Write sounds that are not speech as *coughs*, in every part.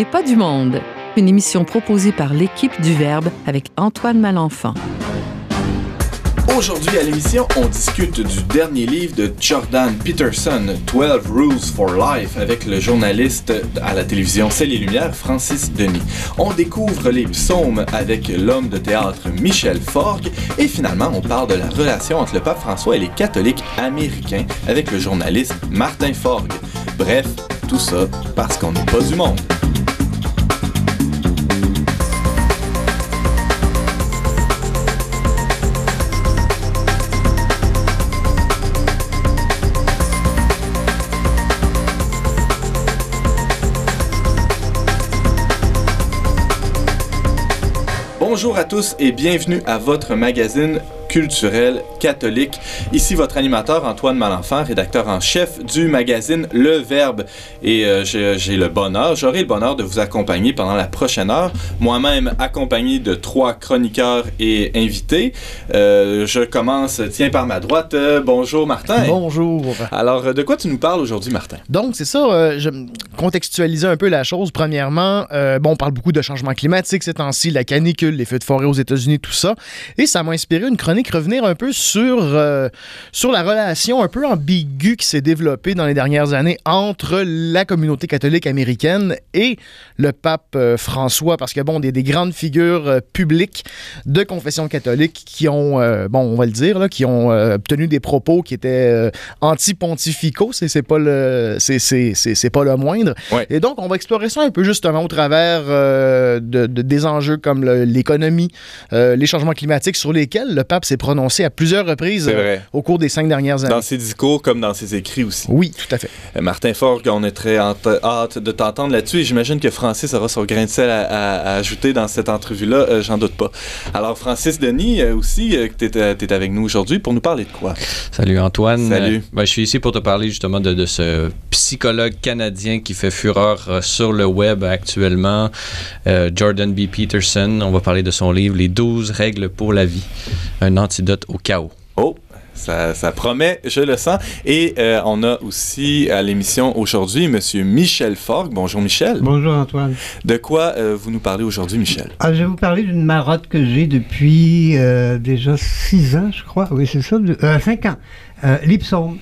n'est pas du monde. Une émission proposée par l'équipe du Verbe avec Antoine Malenfant. Aujourd'hui à l'émission, on discute du dernier livre de Jordan Peterson, 12 Rules for Life, avec le journaliste à la télévision Celle et Lumière, Francis Denis. On découvre les psaumes avec l'homme de théâtre Michel Forgue et finalement, on parle de la relation entre le pape François et les catholiques américains avec le journaliste Martin Forgue. Bref, tout ça parce qu'on n'est pas du monde. Bonjour à tous et bienvenue à votre magazine culturel catholique. Ici votre animateur Antoine Malenfant, rédacteur en chef du magazine Le Verbe. Et euh, j'ai le bonheur, j'aurai le bonheur de vous accompagner pendant la prochaine heure. Moi-même accompagné de trois chroniqueurs et invités. Euh, je commence, tiens, par ma droite. Euh, bonjour Martin. Bonjour. Alors, de quoi tu nous parles aujourd'hui, Martin? Donc, c'est ça, je contextualiser un peu la chose. Premièrement, bon, on parle beaucoup de changement climatique ces temps-ci, la canicule, les feux de forêt aux États-Unis, tout ça. Et ça m'a inspiré une chronique revenir un peu sur, euh, sur la relation un peu ambiguë qui s'est développée dans les dernières années entre la communauté catholique américaine et le pape euh, François, parce que, bon, des, des grandes figures euh, publiques de confession catholique qui ont, bon, on va le dire, là, qui ont obtenu des propos qui étaient anti-pontificaux, c'est pas le c'est pas le moindre. Et donc, on va explorer ça un peu justement au travers de, des enjeux comme l'économie, les changements climatiques sur lesquels le pape s'est prononcé à plusieurs reprises euh, au cours des cinq dernières années. Dans ses discours comme dans ses écrits aussi. Oui, tout à fait. Euh, Martin Forgue, on est très hâte de t'entendre là-dessus et j'imagine que Francis aura son grain de sel à, ajouter dans cette entrevue-là, euh, j'en doute pas. Alors, Francis Denis aussi, tu es, avec nous aujourd'hui pour nous parler de quoi? Salut Antoine. Salut. Ben, je suis ici pour te parler justement de, de ce psychologue canadien qui fait fureur sur le web actuellement, Jordan B. Peterson. On va parler de son livre Les 12 règles pour la vie. Un antidote au chaos. Oh, ça, ça, promet, je le sens. Et euh, on a aussi à l'émission aujourd'hui M. Michel Forgue. Bonjour Michel. Bonjour Antoine. De quoi euh, vous nous parlez aujourd'hui, Michel? Ah, je vais vous parler d'une marotte que j'ai depuis euh, déjà six ans, je crois. Oui, c'est ça, cinq ans. Euh,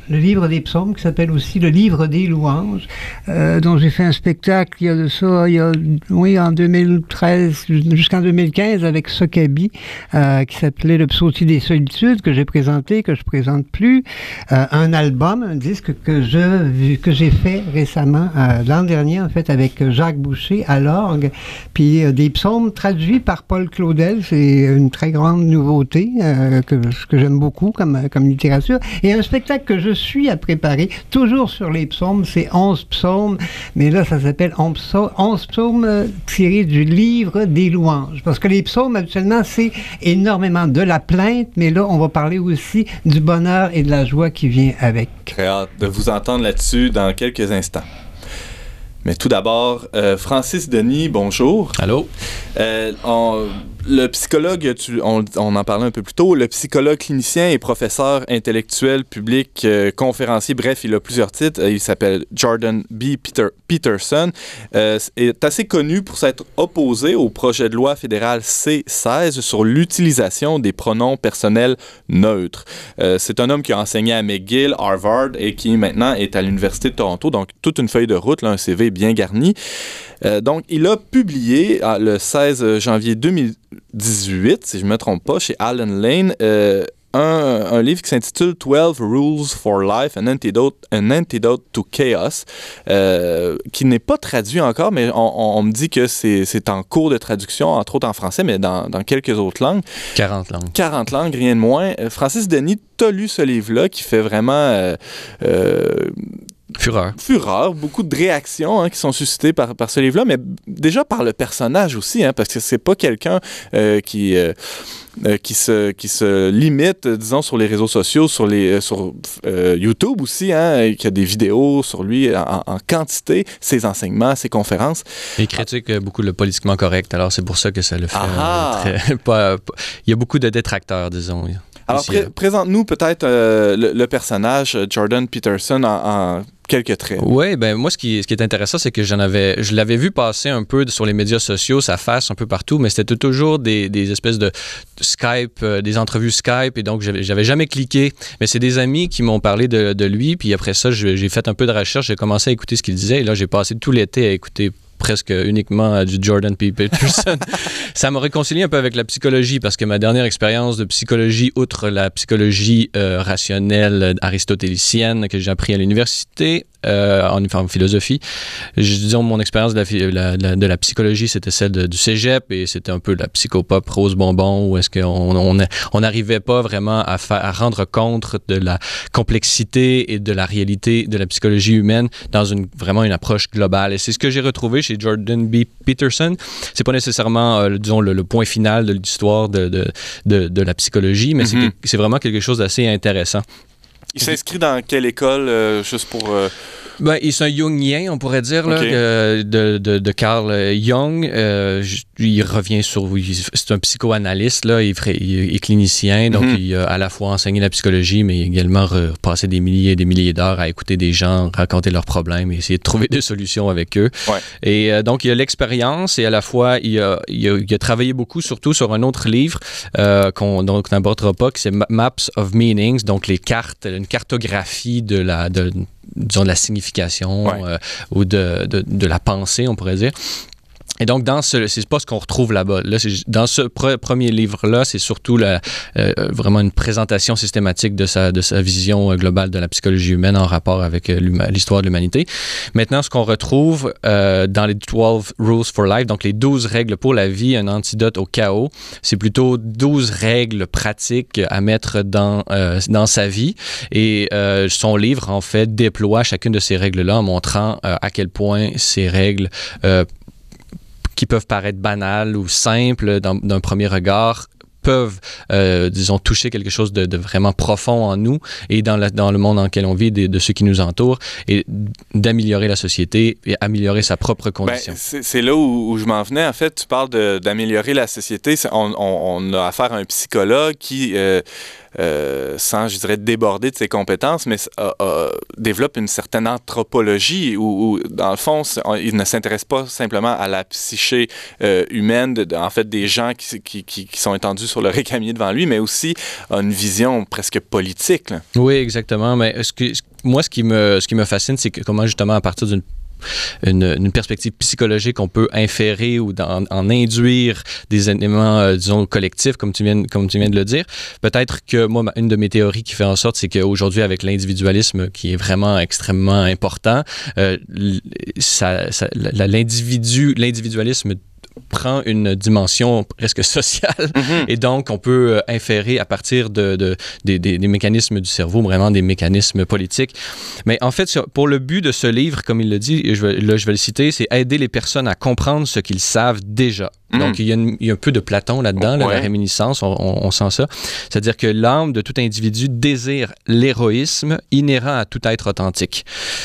le livre des psaumes, qui s'appelle aussi le livre des louanges, euh, dont j'ai fait un spectacle il y a de ça, il y a, oui, en 2013 jusqu'en 2015 avec Sokabi, euh, qui s'appelait Le Psautier des solitudes, que j'ai présenté, que je présente plus, euh, un album, un disque que je que j'ai fait récemment euh, l'an dernier en fait avec Jacques Boucher à l'orgue, puis des psaumes traduits par Paul Claudel, c'est une très grande nouveauté que que j'aime beaucoup comme comme littérature. Un spectacle que je suis à préparer, toujours sur les psaumes, c'est 11 psaumes, mais là, ça s'appelle 11 psaumes euh, tirés du livre des louanges. Parce que les psaumes, habituellement, c'est énormément de la plainte, mais là, on va parler aussi du bonheur et de la joie qui vient avec. Très hâte de vous entendre là-dessus dans quelques instants. Mais tout d'abord, euh, Francis Denis, bonjour. Allô? Euh, le psychologue, on, en parlait un peu plus tôt, le psychologue clinicien et professeur intellectuel public, euh, conférencier, bref, il a plusieurs titres. Euh, il s'appelle Jordan B. Peter, Peterson. Euh, est assez connu pour s'être opposé au projet de loi fédéral C-16 sur l'utilisation des pronoms personnels neutres. C'est un homme qui a enseigné à McGill, Harvard et qui maintenant est à l'Université de Toronto, donc toute une feuille de route, un CV bien garni. donc, il a publié le 16 janvier 2000 18, si je ne me trompe pas, chez Alan Lane, euh, un, livre qui s'intitule 12 Rules for Life, an Antidote, an antidote to Chaos, euh, qui n'est pas traduit encore, mais on, me dit que c'est en cours de traduction, entre autres en français, mais dans, dans, quelques autres langues. 40 langues. 40 langues, rien de moins. Euh, Francis Denis, tu as lu ce livre-là qui fait vraiment... Fureur. Fureur, beaucoup de réactions hein, qui sont suscitées par, par ce livre-là, mais déjà par le personnage aussi, hein, parce que c'est pas quelqu'un euh, qui, euh, euh, qui, se, qui se limite, disons, sur les réseaux sociaux, sur, les, sur YouTube aussi, hein, qui a des vidéos sur lui en, quantité, ses enseignements, ses conférences. Il critique beaucoup le politiquement correct, alors c'est pour ça que ça le fait. Ah. Très, *laughs* pas, il y a beaucoup de détracteurs, disons. Alors, présente-nous peut-être le, personnage Jordan Peterson en quelques traits. Oui, ben moi, ce qui, ce qui est intéressant, c'est que j'en avais, je l'avais vu passer un peu sur les médias sociaux, sa face un peu partout, mais c'était toujours des, des, espèces de Skype, euh, des entrevues Skype, et donc j'avais jamais cliqué. Mais c'est des amis qui m'ont parlé de, de, lui, puis après ça, j'ai fait un peu de recherche, j'ai commencé à écouter ce qu'il disait, et là, j'ai passé tout l'été à écouter presque uniquement du Jordan P. Peterson. *laughs* ça m'a réconcilié un peu avec la psychologie parce que ma dernière expérience de psychologie, outre la psychologie euh, rationnelle aristotélicienne que j'ai appris à l'université, euh, en, philosophie. Je, disons, mon expérience de la, de la, psychologie, c'était celle du cégep et c'était un peu la psychopop rose bonbon où est-ce qu'on on n'arrivait on pas vraiment à, à rendre compte de la complexité et de la réalité de la psychologie humaine dans une, vraiment une approche globale. Et c'est ce que j'ai retrouvé chez Jordan B. Peterson. C'est pas nécessairement, euh, disons, le, point final de l'histoire de, de, de, la psychologie, mais mm-hmm. c'est vraiment quelque chose d'assez intéressant. Il s'inscrit dans quelle école, euh, juste pour... Euh, ben, il est un Jungien, on pourrait dire, là, de, de, de, Carl Jung. Euh, il revient sur. C'est un psychoanalyste, là, il, il, est clinicien, donc mhm. il a à la fois enseigné la psychologie, mais également repassé des milliers et des milliers d'heures à écouter des gens raconter leurs problèmes et essayer de trouver *laughs* des solutions avec eux. Et euh, donc, il a l'expérience et à la fois, il a, il a, travaillé beaucoup, surtout sur un autre livre euh, qu'on n'abordera pas, qui c'est Maps of Meanings, donc les cartes, une cartographie de la. De, disons, de la signification euh, ou de, de, de, la pensée, on pourrait dire. Et donc, dans ce, c'est pas ce qu'on retrouve là-bas. Là, dans ce premier livre-là, c'est surtout la, euh, vraiment une présentation systématique de sa, de sa vision euh, globale de la psychologie humaine en rapport avec euh, l'histoire de l'humanité. Maintenant, ce qu'on retrouve dans les 12 Rules for Life, donc les 12 règles pour la vie, un antidote au chaos, c'est plutôt 12 règles pratiques à mettre dans, dans sa vie. Et son livre, en fait, déploie chacune de ces règles-là en montrant à quel point ces règles qui peuvent paraître banales ou simples d'un premier regard peuvent, euh, disons, toucher quelque chose de, vraiment profond en nous et dans, dans le monde dans lequel on vit, de, de ceux qui nous entourent, et d'améliorer la société et améliorer sa propre ben, condition. c'est là où, je m'en venais. En fait, tu parles d'améliorer la société. On, on, a affaire à un psychologue qui... Euh, euh, sans, je dirais, déborder de ses compétences, mais développe une certaine anthropologie où, dans le fond, il ne s'intéresse pas simplement à la psyché humaine, en fait, des gens qui, qui, qui, sont étendus sur le récamier devant lui, mais aussi à une vision presque politique. Oui, exactement. Mais moi, ce qui me, ce qui me fascine, c'est comment, justement, à partir d'une une, perspective psychologique, on peut inférer ou en, induire des éléments, euh, disons, collectifs, comme tu, viens, comme tu viens de le dire. Peut-être que moi, une de mes théories qui fait en sorte, c'est qu'aujourd'hui, avec l'individualisme qui est vraiment extrêmement important, euh, l'individu, l'individualisme prend une dimension presque sociale *laughs* mhm. et donc on peut euh, inférer à partir de, des, mécanismes du cerveau, vraiment des mécanismes politiques. Mais en fait, pour le but de ce livre, comme il le dit, je là je vais le citer, c'est aider les personnes à comprendre ce qu'ils savent déjà. Donc, il y, a un peu de Platon là-dedans, la réminiscence, on, sent ça. C'est-à-dire que l'âme de tout individu désire l'héroïsme inhérent à tout être authentique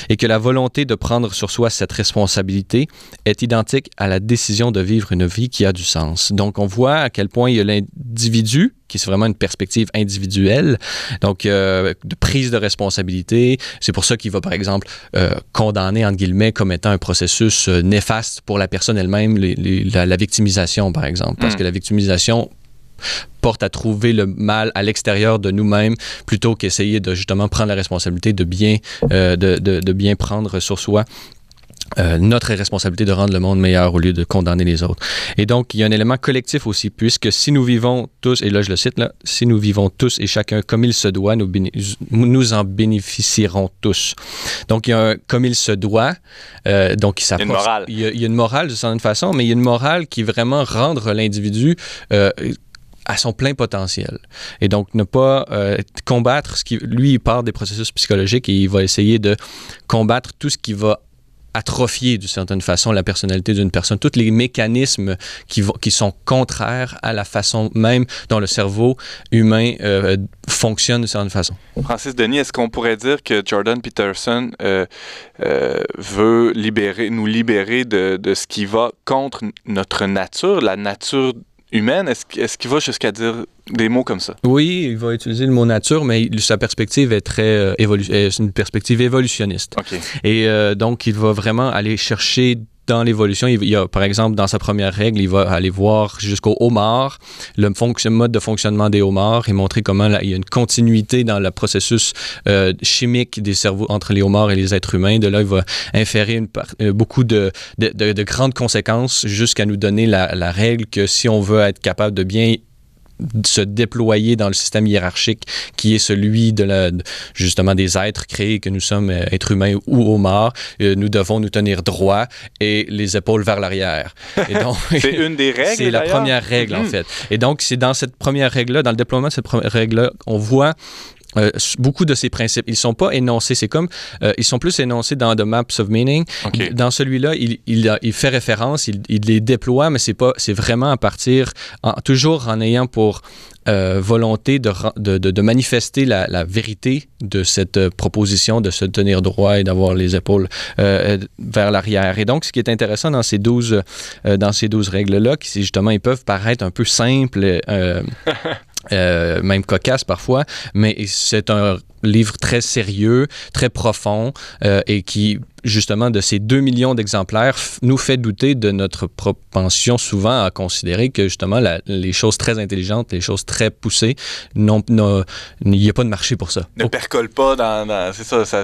et que la volonté de prendre sur soi cette responsabilité est identique à la décision de vivre une vie qui a du sens. Donc, on voit à quel point il y a l'individu qui est vraiment une perspective individuelle, donc euh, de prise de responsabilité. C'est pour ça qu'il va, par exemple, euh, condamner, entre guillemets, comme étant un processus euh, néfaste pour la personne elle-même, la, victimisation, par exemple. Parce mm. que la victimisation porte à trouver le mal à l'extérieur de nous-mêmes plutôt qu'essayer de justement prendre la responsabilité de bien, de, de, de, bien prendre sur soi euh, notre responsabilité de rendre le monde meilleur au lieu de condamner les autres. Et donc, il y a un élément collectif aussi, puisque si nous vivons tous, et là je le cite, là, si nous vivons tous et chacun comme il se doit, nous, nous en bénéficierons tous. Donc, il y a un comme il se doit, euh, donc il, y a une morale. Il y a, il y a une morale de certaine façon, mais il y a une morale qui vraiment rendre l'individu euh, à son plein potentiel. Et donc, ne pas euh, combattre ce qui... Lui, il part des processus psychologiques et il va essayer de combattre tout ce qui va atrophier d'une certaine façon la personnalité d'une personne, tous les mécanismes qui, qui sont contraires à la façon même dont le cerveau humain euh, fonctionne d'une certaine façon. Francis Denis, est-ce qu'on pourrait dire que Jordan Peterson euh, euh, veut libérer, nous libérer de, de, ce qui va contre notre nature, la nature humaine. Est-ce est qu'il va jusqu'à dire des mots comme ça? Oui, il va utiliser le mot nature, mais sa perspective est très euh, évolu est une perspective évolutionniste. OK. Et euh, donc, il va vraiment aller chercher dans l'évolution, il, y a, par exemple, dans sa première règle, il va aller voir jusqu'au homard, le mode de fonctionnement des homards et montrer comment il y a une continuité dans le processus euh, chimique des cerveaux entre les homards et les êtres humains. De là, il va inférer euh, beaucoup de, de, de, de, grandes conséquences jusqu'à nous donner la règle que si on veut être capable de bien se déployer dans le système hiérarchique qui est celui de la, justement des êtres créés que nous sommes, euh, êtres humains ou homards. Euh, nous devons nous tenir droit et les épaules vers l'arrière. *laughs* c'est une des règles. C'est la première règle, en mhm. fait. Et donc, c'est dans cette première règle-là, dans le déploiement de cette première règle-là, on voit euh, beaucoup de ces principes, ils sont pas énoncés. C'est comme, euh, ils sont plus énoncés dans The Maps of Meaning. Okay. Dans celui-là, il, il, il, fait référence, il, il, les déploie, mais c'est pas, c'est vraiment à partir, en, toujours en ayant pour euh, volonté de, de, de, de manifester la, la, vérité de cette euh, proposition de se tenir droit et d'avoir les épaules euh, vers l'arrière. Et donc, ce qui est intéressant dans ces 12, dans ces 12 règles-là, c'est justement, ils peuvent paraître un peu simples. *laughs* Euh, même cocasse parfois, mais c'est un livre très sérieux, très profond euh, et qui, justement, de ces 2 millions d'exemplaires, nous fait douter de notre propension souvent à considérer que, justement, la, les choses très intelligentes, les choses très poussées, il n'y a pas de marché pour ça. Ne percole pas dans... dans c'est ça, ça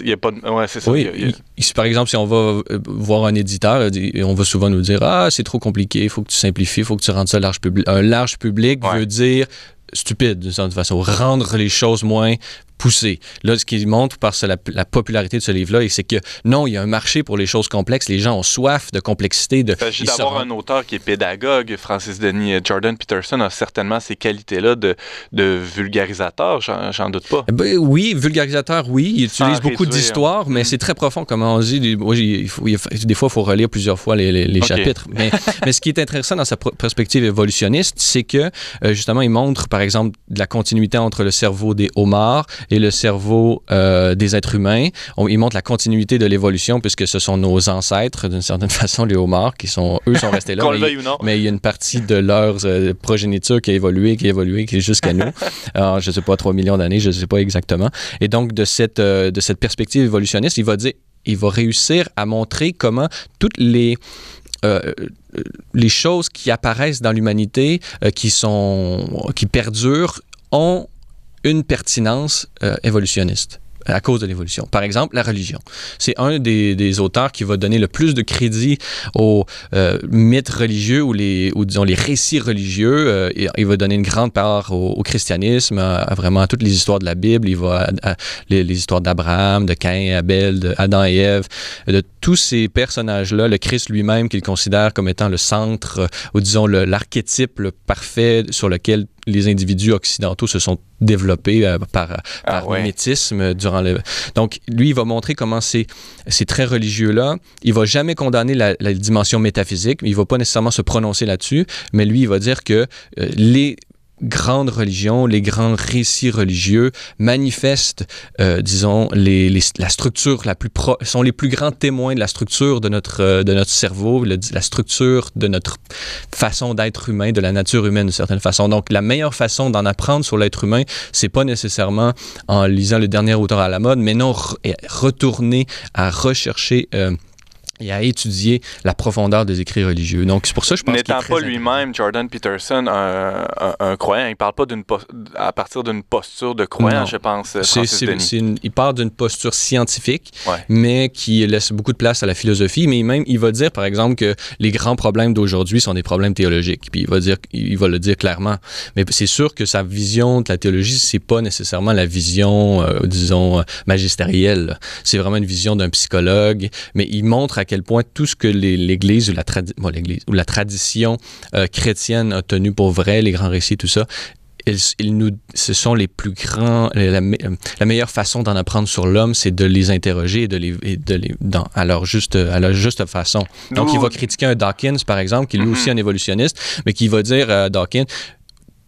il y a pas de... Ouais, c'est ça. Oui, y a, y a... par exemple, si on va euh, voir un éditeur, on va souvent nous dire « Ah, c'est trop compliqué, il faut que tu simplifies, il faut que tu rendes ça large public. » Un large public ouais. veut dire stupide d'une certaine façon, rendre les choses moins poussé. Là, ce qui montre par la, la popularité de ce livre-là, c'est que non, il y a un marché pour les choses complexes. Les gens ont soif de complexité. De, il s'agit d'avoir un auteur qui est pédagogue. Francis Denis Jordan Peterson a certainement ces qualités-là de, de vulgarisateur, j'en doute pas. Ben, oui, vulgarisateur, oui. Il utilise Sans beaucoup d'histoires, mais mm. c'est très profond, comme on dit. Moi, il faut, il faut, des fois, il faut relire plusieurs fois les, les, les okay. chapitres. Mais, *laughs* mais, ce qui est intéressant dans sa perspective évolutionniste, c'est que, euh, justement, il montre, par exemple, de la continuité entre le cerveau des homards et le cerveau euh, des êtres humains. On, il montre la continuité de l'évolution puisque ce sont nos ancêtres, d'une certaine *laughs* façon, les homards, qui sont, eux, sont restés là. mais, il, mais, il y a une partie de leur euh, progéniture qui a évolué, qui a évolué, qui est jusqu'à nous. *laughs* Alors, je ne sais pas, 3 millions d'années, je ne sais pas exactement. Et donc, de cette, euh, de cette perspective évolutionniste, il va dire, il va réussir à montrer comment toutes les euh, les choses qui apparaissent dans l'humanité, euh, qui sont qui perdurent, ont une pertinence euh, évolutionniste à cause de l'évolution. Par exemple, la religion. C'est un des, auteurs qui va donner le plus de crédit aux euh, mythes religieux ou, les, ou disons les récits religieux. Euh, il va donner une grande part au, christianisme, vraiment à toutes les histoires de la Bible. Il va à, les, histoires d'Abraham, de Caïn, Abel, de Adam et Ève, de tous ces personnages-là, le Christ lui-même qu'il considère comme étant le centre ou disons l'archétype parfait sur lequel les individus occidentaux se sont développés euh, par, par ah ouais. mimétisme durant le... Donc, lui, il va montrer comment ces, ces traits religieux-là, il va jamais condamner la, la, dimension métaphysique, il va pas nécessairement se prononcer là-dessus, mais lui, il va dire que euh, les grandes religions, les grands récits religieux manifestent, euh, disons, les, les, la structure la plus pro sont les plus grands témoins de la structure de notre, euh, de notre cerveau, le, la structure de notre façon d'être humain, de la nature humaine d'une certaine façon. Donc, la meilleure façon d'en apprendre sur l'être humain, c'est pas nécessairement en lisant le dernier auteur à la mode, mais non re retourner à rechercher euh, et à étudier la profondeur des écrits religieux. Donc, c'est pour ça que je pense N'étant pas lui-même, Jordan Peterson, un, un, un, croyant, il parle pas d'une à partir d'une posture de croyant, non. je pense, c'est, une, il part d'une posture scientifique, ouais. mais qui laisse beaucoup de place à la philosophie. Mais même, il va dire, par exemple, que les grands problèmes d'aujourd'hui sont des problèmes théologiques. Puis il va, dire, il va le dire clairement. Mais c'est sûr que sa vision de la théologie, c'est pas nécessairement la vision, euh, disons, magistérielle. C'est vraiment une vision d'un psychologue. Mais il montre à quel point tout ce que l'Église ou, la bon, ou la tradition euh, chrétienne a tenu pour vrai, les grands récits, tout ça, ils, ils nous, ce sont les plus grands. La, la meilleure façon d'en apprendre sur l'homme, c'est de les interroger et de les, et de les dans, à, leur juste, à leur juste façon. Donc, Nous, il va critiquer un Dawkins, par exemple, qui est lui mm -hmm. aussi un évolutionniste, mais qui va dire à Dawkins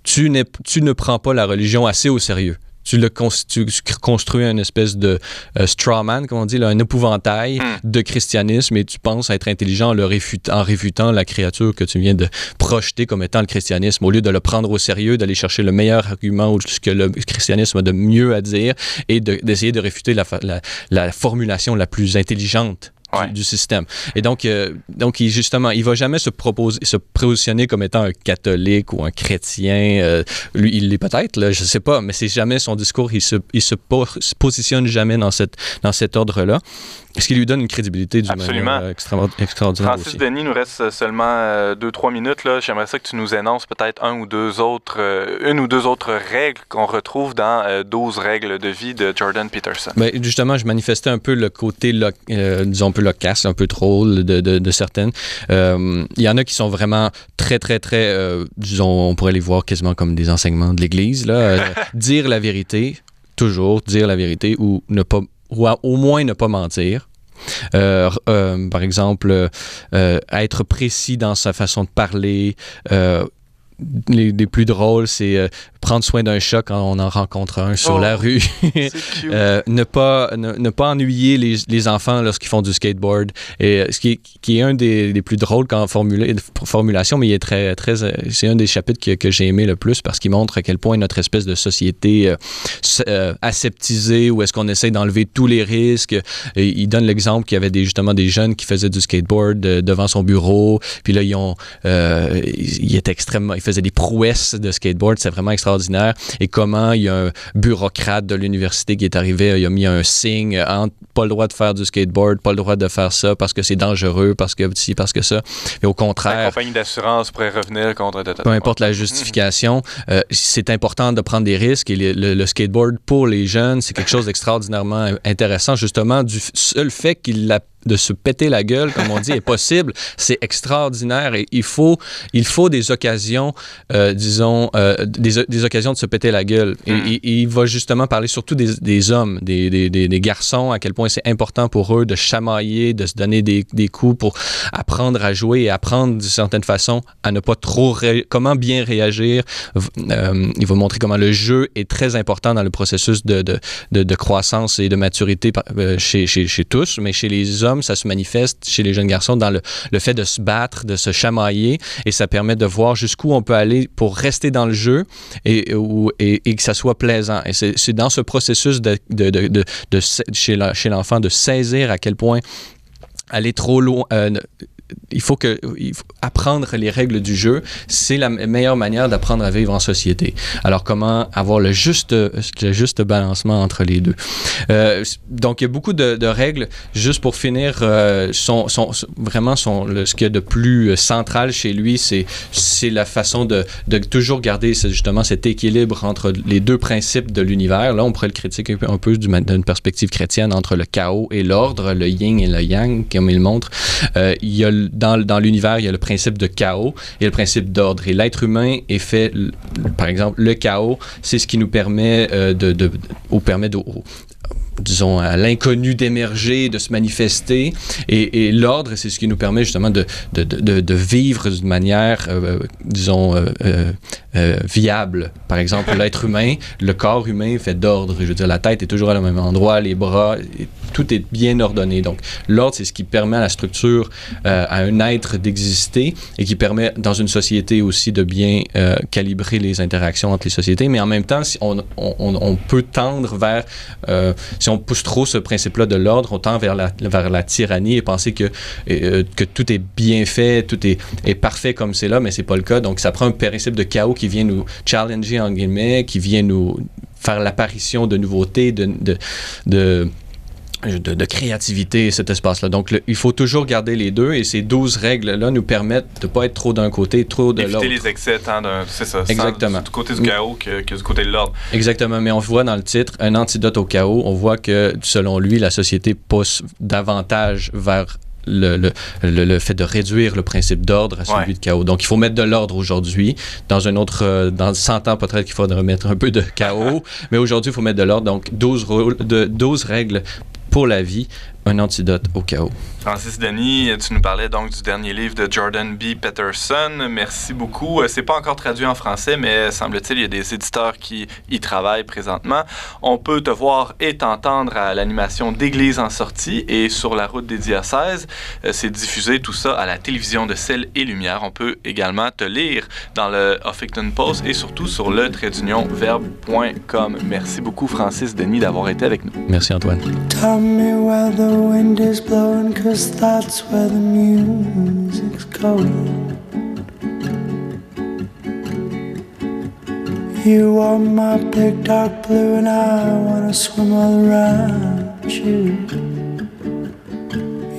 tu, tu ne prends pas la religion assez au sérieux tu, le tu, construis une espèce de euh, strawman, comme on dit, là, un épouvantail Hmm. de christianisme et tu penses être intelligent en, le réfut- en réfutant la créature que tu viens de projeter comme étant le christianisme, au lieu de le prendre au sérieux, d'aller chercher le meilleur argument ou ce que le christianisme a de mieux à dire et de- d'essayer de, réfuter la, fa- la- la formulation la plus intelligente Ouais. du, système. Et donc, euh, donc il, justement, il va jamais se proposer, se positionner comme étant un catholique ou un chrétien. euh, lui, il l'est peut-être, là, je sais pas, mais c'est jamais son discours. Il se, il se, po- se positionne jamais dans, cette, dans cet ordre-là. Ce qui lui donne une crédibilité d'une Absolument. euh, extra- extraordinaire Francis aussi. Denis, il nous reste seulement 2-3 minutes. là. J'aimerais ça que tu nous énonces peut-être un ou deux autres, euh, une ou deux autres règles qu'on retrouve dans euh, 12 règles de vie de Jordan Peterson. Ben, justement, je manifestais un peu le côté, lo- euh, disons, un peu loquace, un peu drôle de, de- de certaines. Euh, Il y en a qui sont vraiment très, très, très, euh, disons, on pourrait les voir quasiment comme des enseignements de l'Église. Euh, *laughs* dire la vérité, toujours dire la vérité, ou ne pas, ou à- au moins ne pas mentir. Euh, euh, par exemple, euh, être précis dans sa façon de parler. les, plus drôles, c'est prendre soin d'un chat quand on en rencontre un sur Oh. la rue. *laughs* Euh, ne, pas, ne, ne pas ennuyer les, les enfants lorsqu'ils font du skateboard. Et euh, ce qui est, qui est un des, des plus drôles quand formulé, formulation, mais il est très, très, euh, c'est un des chapitres que, que j'ai aimé le plus parce qu'il montre à quel point notre espèce de société euh, euh, aseptisée, où est-ce qu'on essaie d'enlever tous les risques. Et il donne l'exemple qu'il y avait des, justement des jeunes qui faisaient du skateboard devant son bureau. Puis là, ils ont, ils, ils étaient extrêmement, ils faisaient des prouesses de skateboard. C'est vraiment extraordinaire. Et comment il y a un bureaucrate de l'université qui est arrivé, il a mis un signe entre pas le droit de faire du skateboard, pas le droit de faire ça parce que c'est dangereux, parce que ci, parce que ça. Mais au La contraire, compagnie d'assurance pourrait revenir contre... peu importe la justification, euh, c'est important de prendre des risques et le, le- le skateboard pour les jeunes, c'est quelque chose d'extraordinairement intéressant, justement, du seul fait qu'il a de se péter la gueule, comme on dit, est possible. *laughs* C'est extraordinaire et il faut, il faut des occasions, euh, disons, euh, des, des occasions de se péter la gueule. Et, Mm. et il va justement parler surtout des, des hommes, des, des- garçons, à quel point c'est important pour eux de chamailler, de se donner des, des coups pour apprendre à jouer et apprendre d'une certaine façon à ne pas trop, ré- comment bien réagir. Euh, il va montrer comment le jeu est très important dans le processus de, de, de, de croissance et de maturité chez, chez tous, mais chez les hommes, ça se manifeste chez les jeunes garçons dans le, le fait de se battre, de se chamailler, et ça permet de voir jusqu'où on peut aller pour rester dans le jeu et, ou- et, et que ça soit plaisant. Et c'est dans ce processus de, de, de, de, chez l'enfant de saisir à quel point aller trop loin. euh, il faut que apprendre les règles du jeu, c'est la me- meilleure manière d'apprendre à vivre en société. Alors comment avoir le juste le juste balancement entre les deux. Euh, donc il y a beaucoup de, règles. Juste pour finir, euh, vraiment le- ce qu'il y a de plus euh, central chez lui, c'est c'est la façon de, de toujours garder justement cet équilibre entre les deux principes de l'univers. Là, on pourrait le critiquer un peu, un peu du- d'une perspective chrétienne entre le chaos et l'ordre, le yin et le yang, comme il montre. Euh, il y a le- dans, l'univers, il y a le principe de chaos et le principe d'ordre. Et l'être humain est fait, par exemple, le chaos, c'est ce qui nous permet euh, de, de, permet de, disons, à l'inconnu d'émerger, de se manifester. Et, l'ordre, c'est ce qui nous permet justement de, vivre d'une manière, euh, disons, euh, euh, viable. Par exemple, l'être humain, le corps humain fait d'ordre. Je veux dire, la tête est toujours à le même endroit, les bras, tout est bien ordonné. Donc, l'ordre, c'est ce qui permet à la structure, euh, à un être d'exister et qui permet dans une société aussi de bien euh, calibrer les interactions entre les sociétés. Mais en même temps, si on, peut tendre vers, euh, si on pousse trop ce principe-là de l'ordre, on tend vers la, vers la tyrannie et penser que, que tout est bien fait, tout est, parfait comme c'est là, mais c'est pas le cas. Donc, ça prend un principe de chaos qui vient nous challenger, en guillemets, qui vient nous faire l'apparition de nouveautés, de de, de créativité, cet espace-là. Donc, le- il faut toujours garder les deux et ces 12 règles-là nous permettent de ne pas être trop d'un côté, trop de l'autre. Éviter les excès, tant d'un. C'est ça. Exactement. du côté du chaos que, que du côté de l'ordre. Exactement, mais on voit dans le titre un antidote au chaos. On voit que, selon lui, la société pousse davantage vers le, le, le, le fait de réduire le principe d'ordre à celui Ouais. de chaos. Donc, il faut mettre de l'ordre aujourd'hui. Dans un autre, euh, dans 100 ans, peut-être qu'il faudra mettre un peu de chaos, *laughs* mais aujourd'hui, il faut mettre de l'ordre. Donc, 12, rôles- de, 12 règles pour la vie, un antidote au chaos. Francis Denis, tu nous parlais donc du dernier livre de Jordan B. Peterson. Merci beaucoup. Euh, c'est pas encore traduit en français, mais semble-t-il, il y a des éditeurs qui y travaillent présentement. On peut te voir et t'entendre à l'animation d'Église en sortie et sur la route des diocèses. Euh, c'est diffusé tout ça à la télévision de Celle et Lumière. On peut également te lire dans le Huffington Post et surtout sur le verbe.com. Merci beaucoup, Francis Denis, d'avoir été avec nous. Merci, Antoine. Cause that's where the music's going. You are my big dark blue, and I wanna swim all around you.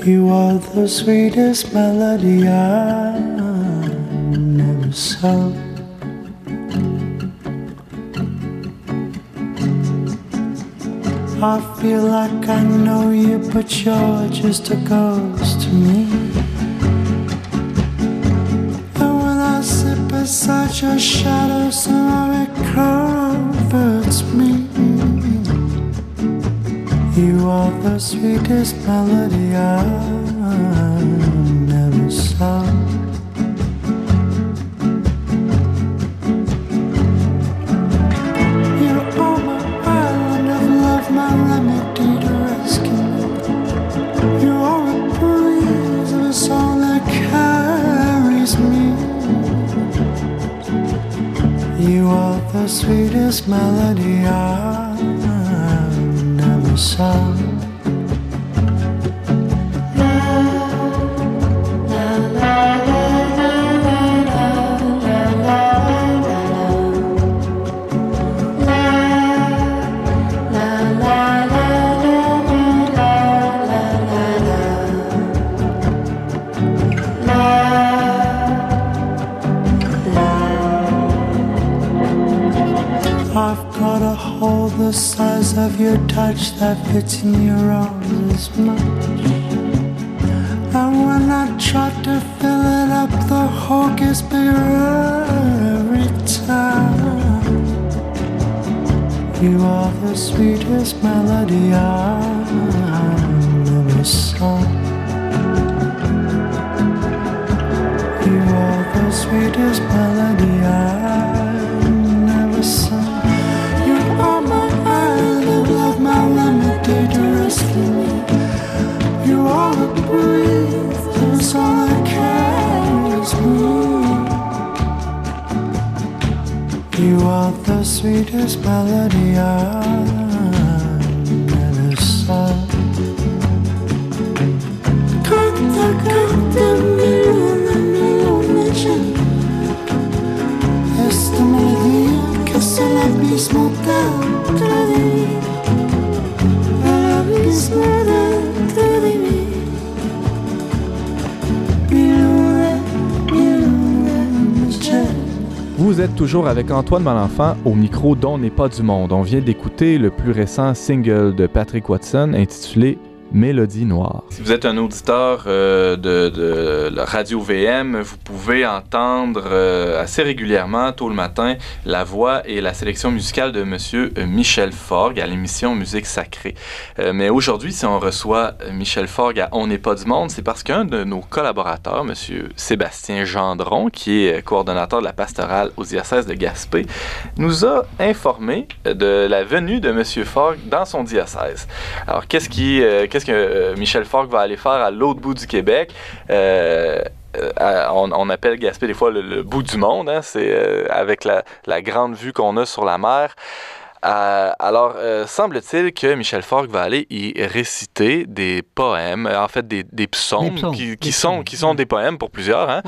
You are the sweetest melody I've never saw. I feel like I know you, but you're just a ghost to me. And when I sit beside your shadow, somehow it comforts me. You are the sweetest melody I sweetest melody I never saw. Of your touch that fits in your arms as much. And when I try to fill it up, the hole gets bigger every time. You are the sweetest melody I've ever sung. You are the sweetest melody I've sweetest melody. I've Vous êtes toujours avec Antoine Malenfant au micro dont n'est pas du monde. On vient d'écouter le plus récent single de Patrick Watson intitulé Mélodie Noire. Si vous êtes un auditeur euh, de, la radio VM, vous pouvez entendre euh, assez régulièrement, tôt le matin, la voix et la sélection musicale de Monsieur euh, Michel Forgue à l'émission Musique Sacrée. mais aujourd'hui, si on reçoit Michel Forgue à On n'est pas du monde, c'est parce qu'un de nos collaborateurs, Monsieur Sébastien Gendron, qui est coordonnateur de la pastorale au diocèse de Gaspé, nous a informé de la venue de Monsieur Forgue dans son diocèse. Alors, qu'est-ce qui qu'est-ce que euh, Michel Fork va aller faire à l'autre bout du Québec? Euh, euh, on, appelle Gaspé des fois le, bout du monde, hein? c'est avec la, grande vue qu'on a sur la mer. alors, semble-t-il que Michel Fork va aller y réciter des poèmes, en fait des, psaumes, qui, sont, qui sont des poèmes pour plusieurs, hein?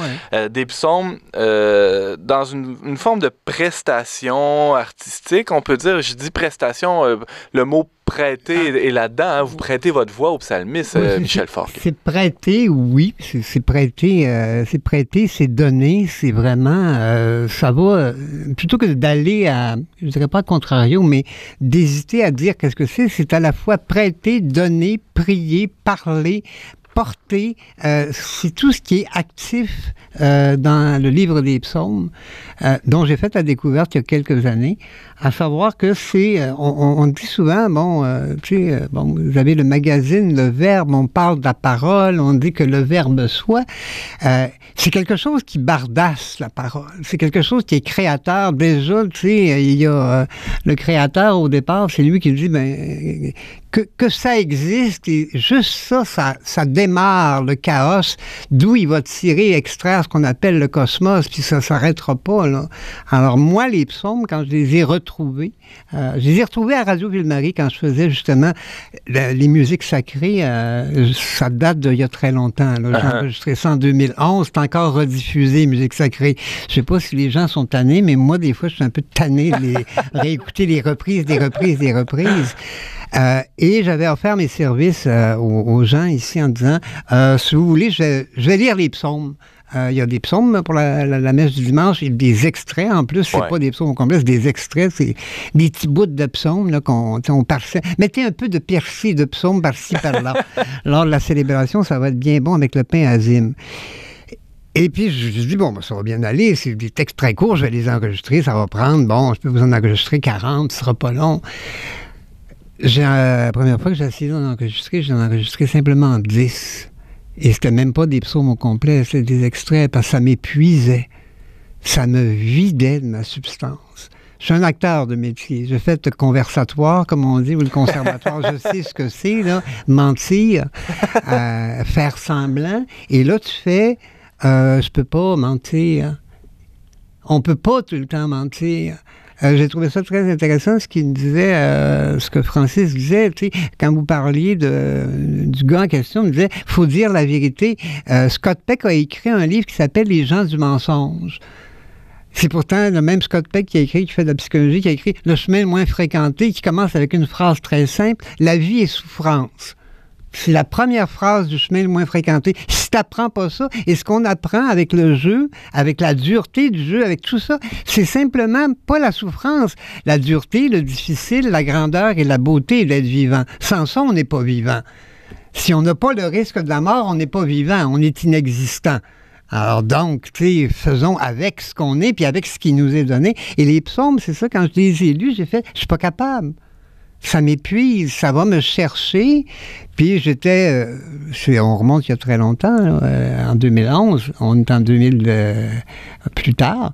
des psaumes dans une, une, forme de prestation artistique, on peut dire, je dis prestation, le mot prêter, ah. et là-dedans, hein, vous prêtez votre voix au psalmiste, euh, Michel Fork. C'est prêter, oui. C'est prêter, euh, c'est prêter, c'est donner, c'est vraiment, euh, ça va, plutôt que d'aller à, je dirais pas contrario, mais d'hésiter à dire qu'est-ce que c'est, c'est à la fois prêter, donner, prier, parler, portée, euh, c'est tout ce qui est actif euh, dans le livre des psaumes, euh, dont j'ai fait la découverte il y a quelques années, à savoir que c'est, euh, on, dit souvent, bon, tu sais, bon, vous avez le magazine, le verbe, on parle de la parole, on dit que le verbe soit, c'est quelque chose qui bardasse la parole, c'est quelque chose qui est créateur. Déjà, tu sais, il y a le créateur au départ, c'est lui qui dit, ben, que, que ça existe, et juste ça, ça, ça démarre le chaos, d'où il va tirer, extraire ce qu'on appelle le cosmos, puis ça s'arrêtera pas. Là. Alors moi, les psaumes, quand je les ai retrouvés, euh, je les ai retrouvés à Radio Ville-Marie quand je faisais justement le- les musiques sacrées. euh, ça date d'il y a très longtemps. là. J'ai enregistré ça en 2011, c'est encore rediffusé, musique sacrée. Je sais pas si les gens sont tannés, mais moi, des fois, je suis un peu tanné de les *laughs* réécouter les reprises, des reprises, des reprises. Euh, et j'avais offert mes services euh, aux, aux gens ici en disant, euh, si vous voulez, je vais, je vais lire les psaumes. Il y a des psaumes pour la, la- la messe du dimanche et des extraits en plus. C'est Ouais. pas des psaumes au complet, c'est des extraits. C'est des petits bouts de psaumes là, qu'on on parsait. Mettez un peu de persil de psaumes par-ci, par-là. *laughs* Lors de la célébration, ça va être bien bon avec le pain azim. Et puis, je je dis, bon, ben, ça va bien aller. C'est des textes très courts, je vais les enregistrer. Ça va prendre, bon, je peux vous en enregistrer 40, ce sera pas long. J'ai, euh, la première fois que j'ai essayé d'en enregistrer, j'en ai enregistré simplement 10. Et c'était même pas des psaumes au complet, c'était des extraits parce que ça m'épuisait. Ça me vidait de ma substance. Je suis un acteur de métier. J'ai fait le conversatoire, comme on dit, ou le conservatoire. je sais ce que c'est, là. Mentir, euh, faire semblant. Et là, tu fais, euh, je peux pas mentir. On peut pas tout le temps mentir. Euh, J'ai trouvé ça très intéressant, ce qu'il disait, euh, ce que Francis disait, tu sais, quand vous parliez de, du gars en question, il disait, faut dire la vérité. Euh, Scott Peck a écrit un livre qui s'appelle Les gens du mensonge. C'est pourtant le même Scott Peck qui a écrit, qui fait de la psychologie, qui a écrit Le chemin le moins fréquenté, qui commence avec une phrase très simple La vie est souffrance. C'est la première phrase du chemin le moins fréquenté. Si tu n'apprends pas ça, et ce qu'on apprend avec le jeu, avec la dureté du jeu, avec tout ça, c'est simplement pas la souffrance. La dureté, le difficile, la grandeur et la beauté d'être vivant. Sans ça, on n'est pas vivant. Si on n'a pas le risque de la mort, on n'est pas vivant, on est inexistant. Alors donc, faisons avec ce qu'on est, puis avec ce qui nous est donné. Et les psaumes, c'est ça, quand je les ai lus, j'ai fait, je suis pas capable. Ça m'épuise, ça va me chercher. Puis j'étais, euh, on remonte il y a très longtemps, euh, en 2011, on est en 2000 euh, plus tard.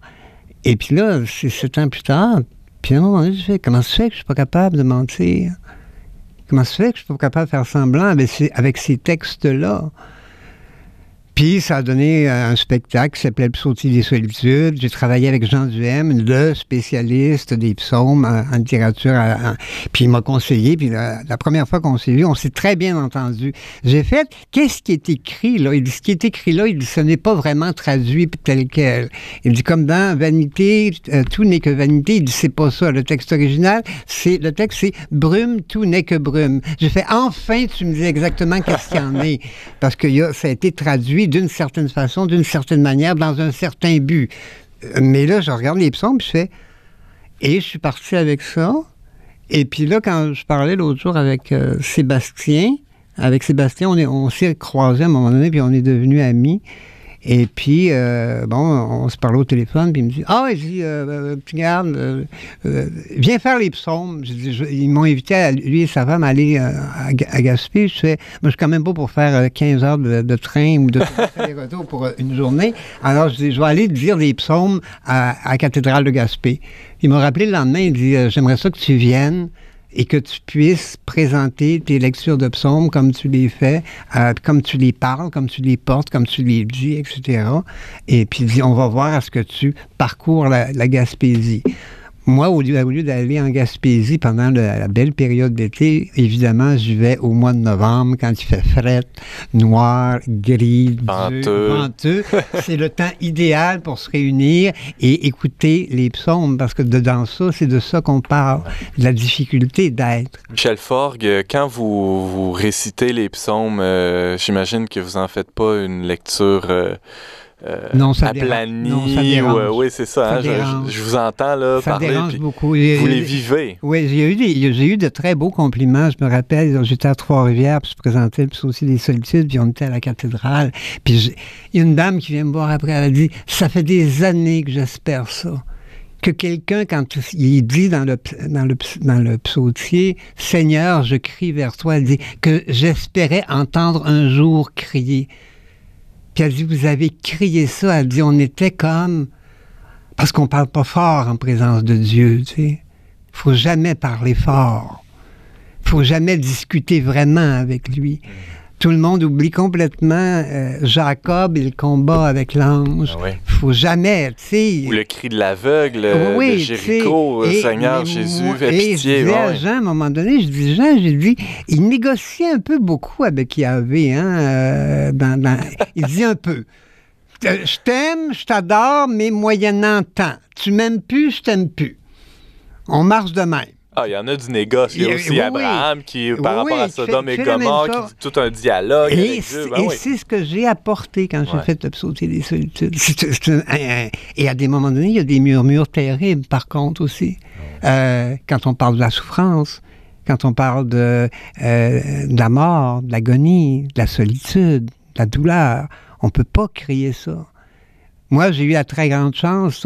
Et puis là, c'est sept ans plus tard, puis à un moment donné, je fais, comment se fait que je suis pas capable de mentir? Comment se fait que je suis pas capable de faire semblant avec avec ces textes-là? Puis ça a donné euh, un spectacle qui s'appelait Le Psautier des solitudes. J'ai travaillé avec Jean Duhem, le spécialiste des psaumes en, en littérature. en- puis il m'a conseillé. Puis la, la première fois qu'on s'est vu, on s'est très bien entendu. J'ai fait, qu'est-ce qui est écrit là? Il dit, ce qui est écrit là, il dit, ce n'est pas vraiment traduit tel quel. Il dit, comme dans Vanité, euh, tout n'est que vanité. Il dit, c'est pas ça. Le texte original, c'est, le texte, c'est brume, tout n'est que brume. J'ai fait, enfin, tu me dis exactement qu'est-ce qu'il y en est. *laughs* Parce que y a- ça a été traduit d'une certaine façon, d'une certaine manière, dans un certain but. Euh, Mais là, je regarde les psaumes, je fais, et je suis parti avec ça. Et puis là, quand je parlais l'autre jour avec euh, Sébastien, avec Sébastien, on, est- on s'est croisés à un moment donné, puis on est devenus amis. Et puis, euh, bon, on se parlait au téléphone, puis il me dit Ah, il dit, euh, euh, euh, euh, viens faire les psaumes. Je- ils m'ont invité, à, lui et sa femme, à aller à, Ga- à Gaspé. Je fais Moi, je suis quand même pas pour faire euh, 15 heures de, de train ou de *laughs* retour pour une journée. Alors, je dis Je vais aller dire des psaumes à, à la cathédrale de Gaspé. Il m'a rappelé le lendemain, il dit J'aimerais ça que tu viennes et que tu puisses présenter tes lectures de psaumes comme tu les fais, euh, comme tu les parles, comme tu les portes, comme tu les dis, etc. Et puis, on va voir à ce que tu parcours la Gaspésie. Moi, au lieu, d'aller en Gaspésie pendant le- la belle période d'été, évidemment, j'y vais au mois de novembre quand il fait fret, noir, gris, venteux. *laughs* C'est le temps idéal pour se réunir et écouter les psaumes, parce que dedans ça, c'est de ça qu'on parle, de la difficulté d'être. Michel Forgue, euh, quand vous, vous récitez les psaumes, euh, j'imagine que vous en faites pas une lecture euh, euh, Non, ça aplani. Non, ça ou, dérange. euh, oui, c'est ça. Ça hein, je- vous entends là, Ça parler. dérange beaucoup. Vous les vivez. Oui, j'ai eu, des- j'ai eu de très beaux compliments. Je me rappelle, j'étais à Trois-Rivières, puis je présentais le aussi des solitudes, puis on était à la cathédrale. Puis il y a une dame qui vient me voir après, elle a dit Ça fait des années que j'espère ça. Que quelqu'un, quand il dit dans le, dans, le, dans le psautier Seigneur, je crie vers toi, elle dit que j'espérais entendre un jour crier. Puis elle dit Vous avez crié ça. Elle dit On était comme. Parce qu'on parle pas fort en présence de Dieu, tu sais faut jamais parler fort. faut jamais discuter vraiment avec lui. Tout le monde oublie complètement euh, Jacob et le combat avec l'ange. Ah ouais. faut jamais, tu sais. Ou le cri de l'aveugle euh, Oui, de Jéricho, euh, et- Seigneur mais Jésus, fais et pitié. Je disais à. Jean, à un moment donné, je dis, Jean, j'ai dit, il négociait un peu beaucoup avec Yahvé, hein, euh, dans- dans- il dit un peu, je t'aime, je t'adore, mais moyennant tant. Tu m'aimes plus, je t'aime plus. On marche de même. Ah, il y en a du négoce. Il y a aussi oui, Abraham qui, par Oui, rapport à Sodome et Gomorre, qui dit tout un dialogue Et c'est. Ben oui. c'est ce que j'ai apporté quand j'ai Ouais. fait le psautier des solitudes. Et à des moments donnés, il y a des murmures terribles, par contre, aussi. Euh, quand on parle de la souffrance, quand on parle de, euh, de la mort, de l'agonie, de la solitude, de la douleur, on peut pas crier ça. Moi, j'ai eu la très grande chance,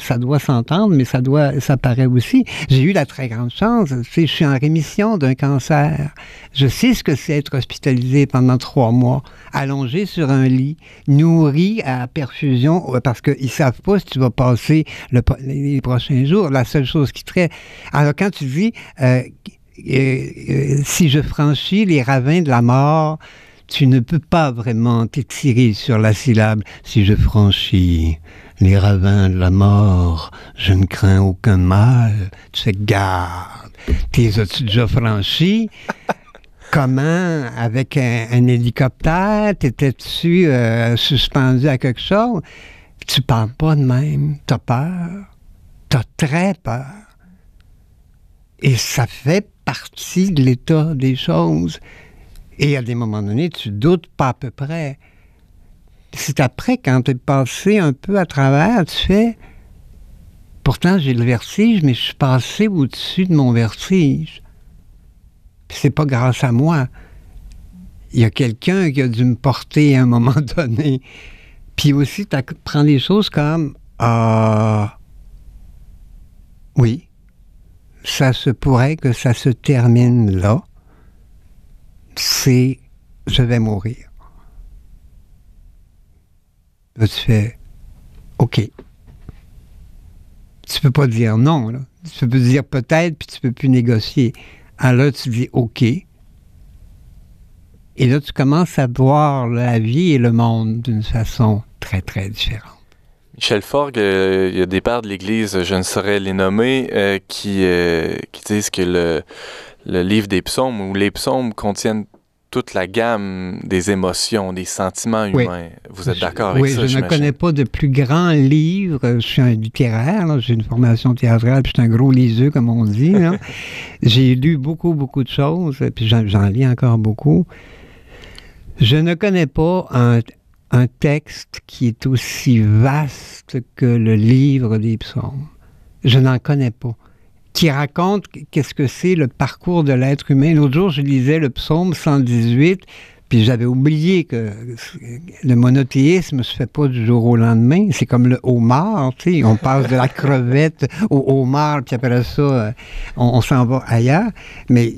ça, doit s'entendre, mais ça doit, ça paraît aussi. J'ai eu la très grande chance, je suis en rémission d'un cancer. Je sais ce que c'est être hospitalisé pendant trois mois, allongé sur un lit, nourri à perfusion, parce qu'ils savent pas si tu vas passer les prochains jours. La seule chose qui te reste. Alors, quand tu dis, euh, euh, euh, si je franchis les ravins de la mort, tu ne peux pas vraiment t'étirer sur la syllabe. Si je franchis les ravins de la mort, je ne crains aucun mal. Tu sais, garde. T'es déjà franchi? *laughs* Comment? Avec un, un hélicoptère? T'étais-tu euh, suspendu à quelque chose? Tu parles pas de même. T'as peur. T'as très peur. Et ça fait partie de l'état des choses. Et à des moments donnés, tu doutes pas à peu près. C'est après, quand tu es passé un peu à travers, tu fais. Pourtant, j'ai le vertige, mais je suis passé au-dessus de mon vertige. C'est pas grâce à moi. Il y a quelqu'un qui a dû me porter à un moment *laughs* donné. Puis aussi, tu prends des choses comme Ah. oui, ça se pourrait que ça se termine là c'est je vais mourir. Là, tu fais OK. Tu peux pas dire non. Là. Tu peux dire peut-être, puis tu peux plus négocier. Alors tu dis OK. Et là, tu commences à voir la vie et le monde d'une façon très, très différente. Michel Forgue, euh, il y a des pères de l'Église, je ne saurais les nommer, euh, euh, qui disent que le, le livre des psaumes ou les psaumes contiennent toute la gamme des émotions, des sentiments Oui. humains. Vous êtes d'accord avec oui, ça? je ne connais pas de plus grand livre. Je suis un littéraire, j'ai une formation théâtrale, puis je suis un gros liseux, comme on dit. *laughs* j'ai lu beaucoup, beaucoup de choses, puis j'en, j'en lis encore beaucoup. Je ne connais pas un, un texte qui est aussi vaste que le livre des psaumes. Je n'en connais pas. Qui raconte qu'est-ce que c'est le parcours de l'être humain. L'autre jour, je lisais le psaume 118, puis j'avais oublié que le monothéisme se fait pas du jour au lendemain. C'est comme le homard, tu sais. On passe de la *laughs* crevette au homard, puis après ça, euh, on, on s'en va ailleurs. Mais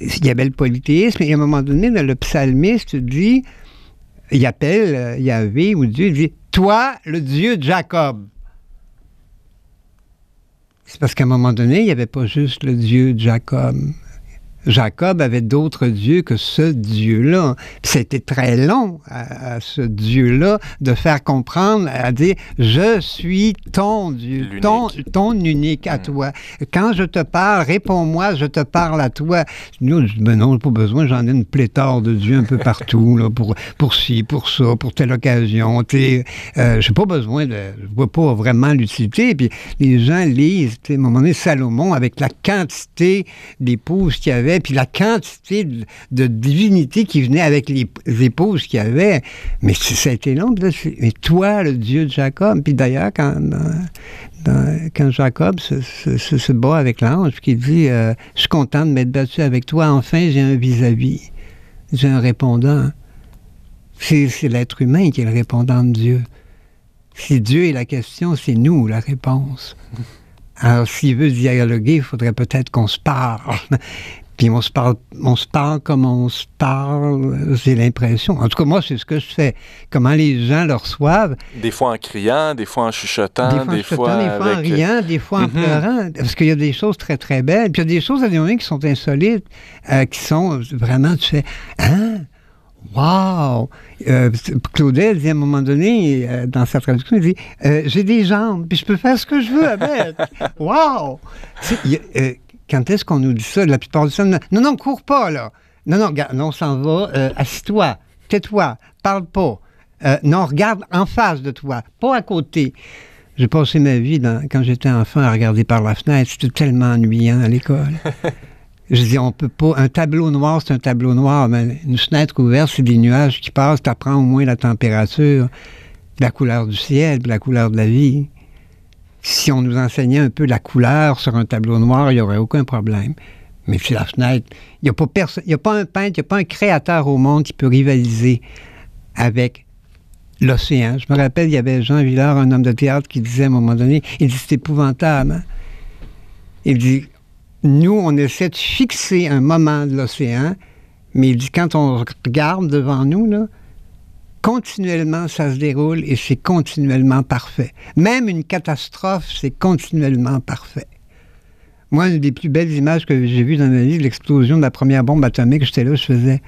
il y avait le polythéisme, et à un moment donné, le psalmiste dit, il appelle euh, Yahvé ou Dieu, il dit Toi, le Dieu de Jacob. C'est parce qu'à un moment donné, il n'y avait pas juste le Dieu Jacob. Jacob avait d'autres dieux que ce Dieu-là. C'était très long à, à ce Dieu-là de faire comprendre, à dire Je suis ton Dieu, ton, ton unique à Mm. toi. Quand je te parle, réponds-moi, je te parle à toi. Nous, ben non, pas besoin, j'en ai une pléthore de dieux un peu partout, là, pour, pour ci, pour ça, pour telle occasion. Je euh, j'ai pas besoin de. Je vois pas vraiment l'utilité. Puis les gens lisent, à un moment donné, Salomon, avec la quantité d'épouses qu'il y avait, puis la quantité de, de divinité qui venait avec les, épouses qu'il y avait. Mais c- ça a été long. puis là, c'est- mais toi, le Dieu de Jacob, puis d'ailleurs, quand, Jacob se, bat avec l'ange, qu'il dit euh, Je suis content de m'être battu avec toi, enfin j'ai un vis-à-vis, j'ai un répondant. C'est c'est l'être humain qui est le répondant de Dieu. Si Dieu est la question, c'est nous la réponse. Alors, s'il veut dialoguer, il faudrait peut-être qu'on se parle. Puis on se parle, on se parle comme on se parle, j'ai l'impression. En tout cas, moi, c'est ce que je fais. Comment les gens le reçoivent, Des fois en criant, des fois en chuchotant, des fois, en des chuchotant, fois, des fois en avec... euh, riant, des fois en Mhm. pleurant, parce qu'il y a des choses très, très belles. Puis il y a des choses à des moments qui sont insolites, euh, qui sont vraiment, tu fais, hein? Wow! Euh, Claudel dit à un moment donné, euh, dans sa traduction, il dit euh, J'ai des jambes, puis je peux faire ce que je veux avec. *laughs* wow! Quand est-ce qu'on nous dit ça? La plupart du temps, non, non, cours pas, là. Non, non, regarde, non, on s'en va. Euh, Assis-toi, tais-toi, parle pas. Euh, non, regarde en face de toi, pas à côté. J'ai passé ma vie, dans- quand j'étais enfant, à regarder par la fenêtre. C'était tellement ennuyant à l'école. *laughs* Je dis, on peut pas. Un tableau noir, c'est un tableau noir. Mais une fenêtre ouverte, c'est des nuages qui passent. Tu apprends au moins la température, la couleur du ciel, la couleur de la vie. Si on nous enseignait un peu la couleur sur un tableau noir, il n'y aurait aucun problème. Mais c'est la fenêtre. Il n'y a, pas a pas un peintre, il n'y a pas un créateur au monde qui peut rivaliser avec l'océan. Je me rappelle, il y avait Jean Villard, un homme de théâtre, qui disait à un moment donné, il dit, c'est épouvantable. hein. Il dit, nous, on essaie de fixer un moment de l'océan, mais il dit, quand on regarde devant nous, là, continuellement, ça se déroule et c'est continuellement parfait. Même une catastrophe, c'est continuellement parfait. Moi, une des plus belles images que j'ai vues dans ma vie, l'explosion de la première bombe atomique, j'étais là, je faisais,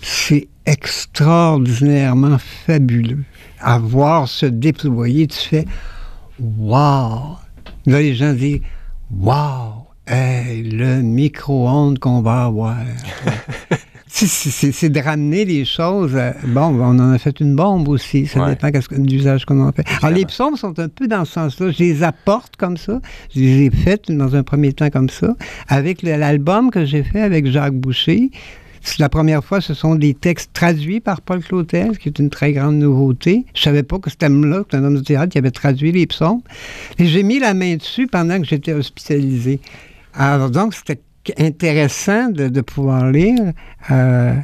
c'est extraordinairement fabuleux. À voir se déployer, tu fais, wow! Là, les gens disent, wow! Hey, le micro-ondes qu'on va avoir. *laughs* C'est- de ramener les choses. à- bon, on en a fait une bombe aussi. Ça Ouais. dépend de l'usage qu'on en fait. Alors, les psaumes sont un peu dans ce sens-là. Je les apporte comme ça. Je les ai faites dans un premier temps comme ça. Avec l'album que j'ai fait avec Jacques Boucher, la première fois, ce sont des textes traduits par Paul Clotel, ce qui est une très grande nouveauté. Je savais pas que cet homme-là, un homme de théâtre, qui avait traduit les psaumes. Et j'ai mis la main dessus pendant que j'étais hospitalisé. Alors donc, c'était intéressant de, de pouvoir lire euh,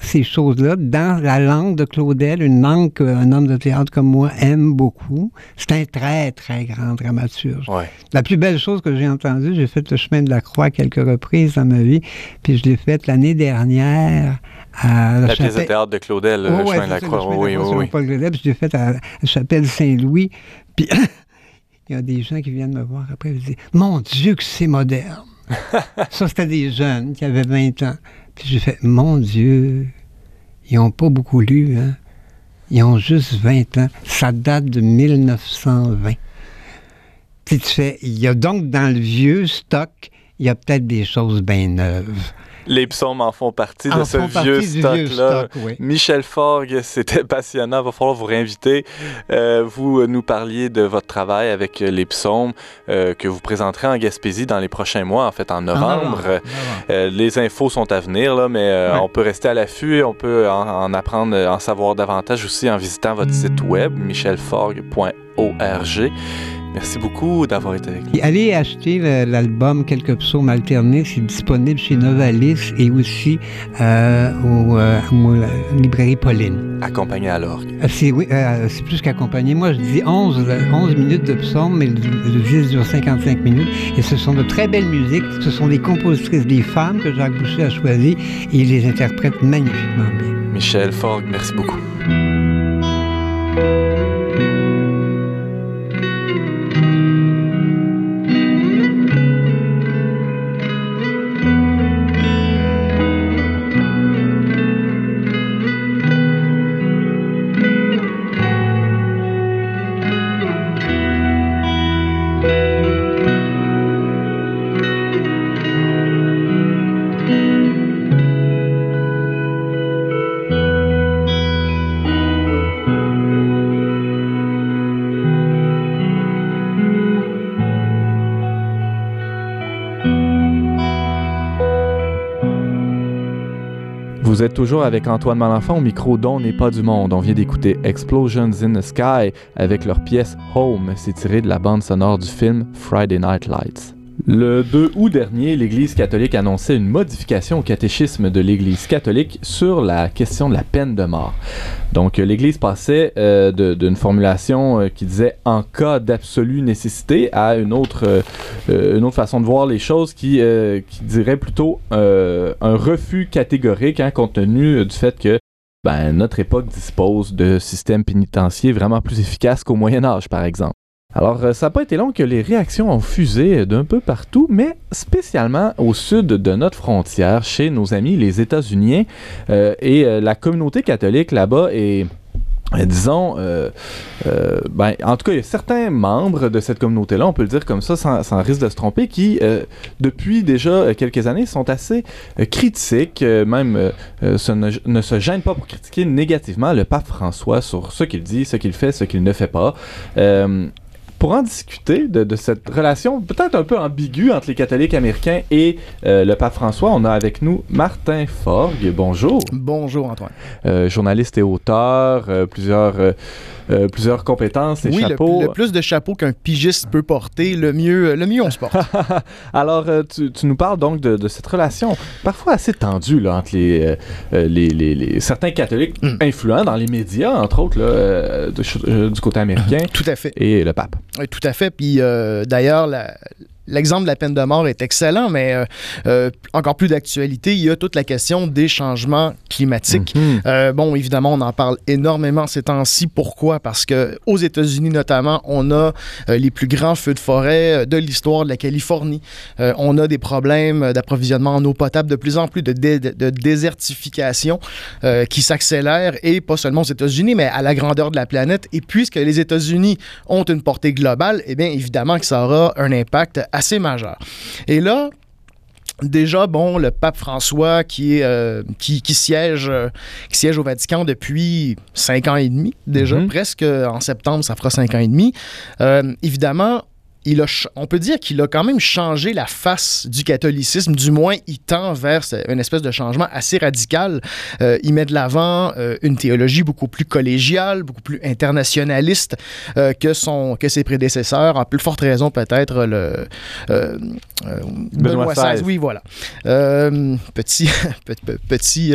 ces choses-là dans la langue de Claudel, une langue qu'un homme de théâtre comme moi aime beaucoup. C'est un très, très grand dramaturge. Ouais. La plus belle chose que j'ai entendue, j'ai fait le chemin de la croix quelques reprises dans ma vie, puis je l'ai faite l'année dernière à La pièce de chapelle- théâtre de Claudel, le ouais, chemin de la croix. Oui, la oui, oui. Paul Claudel, puis je l'ai fait à la chapelle Saint-Louis. Puis *coughs* il y a des gens qui viennent me voir après et disent Mon Dieu, que c'est moderne. *laughs* ça, c'était des jeunes qui avaient 20 ans. Puis j'ai fait Mon Dieu, ils n'ont pas beaucoup lu, hein. Ils ont juste 20 ans. Ça date de 1920. Puis tu fais, il y a donc dans le vieux stock, il y a peut-être des choses bien neuves. Les psaumes en font partie de ce vieux stock-là. stock, oui. Michel Forgue, c'était passionnant. Va falloir vous réinviter. Euh, vous euh, nous parliez de votre travail avec euh, les psaumes euh, que vous présenterez en Gaspésie dans les prochains mois, en fait en novembre. Les infos sont à venir, là, mais Ouais. on peut rester à l'affût. On peut en, en apprendre, en savoir davantage aussi en visitant votre site web, michelforgue.org. Merci beaucoup d'avoir été avec nous. Allez acheter l'album Quelques psaumes alternés. C'est disponible chez Novalis et aussi euh, au, euh, euh, librairie Pauline. Accompagné à l'orgue. Euh, C'est oui, euh, c'est plus qu'accompagné. Moi, je dis 11, euh, 11 minutes de psaume, mais le, le disque dure 55 minutes. Et ce sont de très belles musiques. Ce sont des compositrices, des femmes que Jacques Boucher a choisies et il les interprète magnifiquement bien. Michel Forgue, merci beaucoup. Toujours avec Antoine Malenfant au micro dont n'est pas du monde. On vient d'écouter Explosions in the Sky avec leur pièce Home. C'est tiré de la bande sonore du film Friday Night Lights. Le 2 août dernier, l'Église catholique annonçait une modification au catéchisme de l'Église catholique sur la question de la peine de mort. Donc, l'Église passait euh, d'une formulation euh, qui disait en cas d'absolue nécessité à une autre, euh, euh, une façon de voir les choses qui, euh, dirait plutôt euh, un refus catégorique hein, compte tenu du fait que ben, notre époque dispose de systèmes pénitentiaires vraiment plus efficaces qu'au Moyen Âge, par exemple. Alors, euh, ça n'a pas été long que les réactions ont fusé d'un peu partout, mais spécialement au sud de notre frontière, chez nos amis les États-Unis. Euh, et euh, la communauté catholique là-bas est. euh, Disons, euh, euh, ben, en tout cas, il y a certains membres de cette communauté-là, on peut le dire comme ça, sans, risque de se tromper, qui, euh, depuis déjà euh, quelques années, sont assez euh, critiques, euh, même euh, euh, ne se gênent pas pour critiquer négativement le pape François sur ce qu'il dit, ce qu'il fait, ce qu'il ne fait pas. Pour en discuter de, de cette relation peut-être un peu ambiguë entre les catholiques américains et euh, le pape François, on a avec nous Martin Forgue. Bonjour. Bonjour Antoine. Euh, journaliste et auteur, euh, plusieurs, plusieurs compétences et oui, le, chapeaux. le plus de chapeaux qu'un pigiste peut porter, le mieux, le mieux on se porte. *laughs* Alors, tu, tu nous parles donc de, de cette relation parfois assez tendue là, entre les, les, les- les- certains catholiques Mm. influents dans les médias, entre autres, là, de du côté américain, Tout à fait. et le pape. Tout à fait. Puis euh, d'ailleurs, la- l'exemple de la peine de mort est excellent, mais euh, euh, encore plus d'actualité, il y a toute la question des changements climatiques. Mhm. Euh, bon, évidemment, on en parle énormément ces temps-ci. Pourquoi? Parce que aux États-Unis notamment, on a les plus grands feux de forêt de l'histoire de la Californie. On a des problèmes d'approvisionnement en eau potable de plus en plus, de, dé- de désertification qui s'accélèrent, et pas seulement aux États-Unis, mais à la grandeur de la planète. Et puisque les États-Unis ont une portée globale, eh bien, évidemment que ça aura un impact assez majeur. Et là, Déjà, bon, le pape François qui, est, euh, qui, qui siège, euh, qui siège au Vatican depuis cinq ans et demi, déjà, Mhm. presque en septembre, ça fera cinq ans et demi. Euh, évidemment, il a, ch- on peut dire qu'il a quand même changé la face du catholicisme, du moins il tend vers une espèce de changement assez radical. Euh, il met de l'avant euh, une théologie beaucoup plus collégiale, beaucoup plus internationaliste euh, que, son, que ses prédécesseurs, en plus forte raison peut-être le Benoît XVI. Oui, voilà. Petit, *laughs* pe- pe- petit,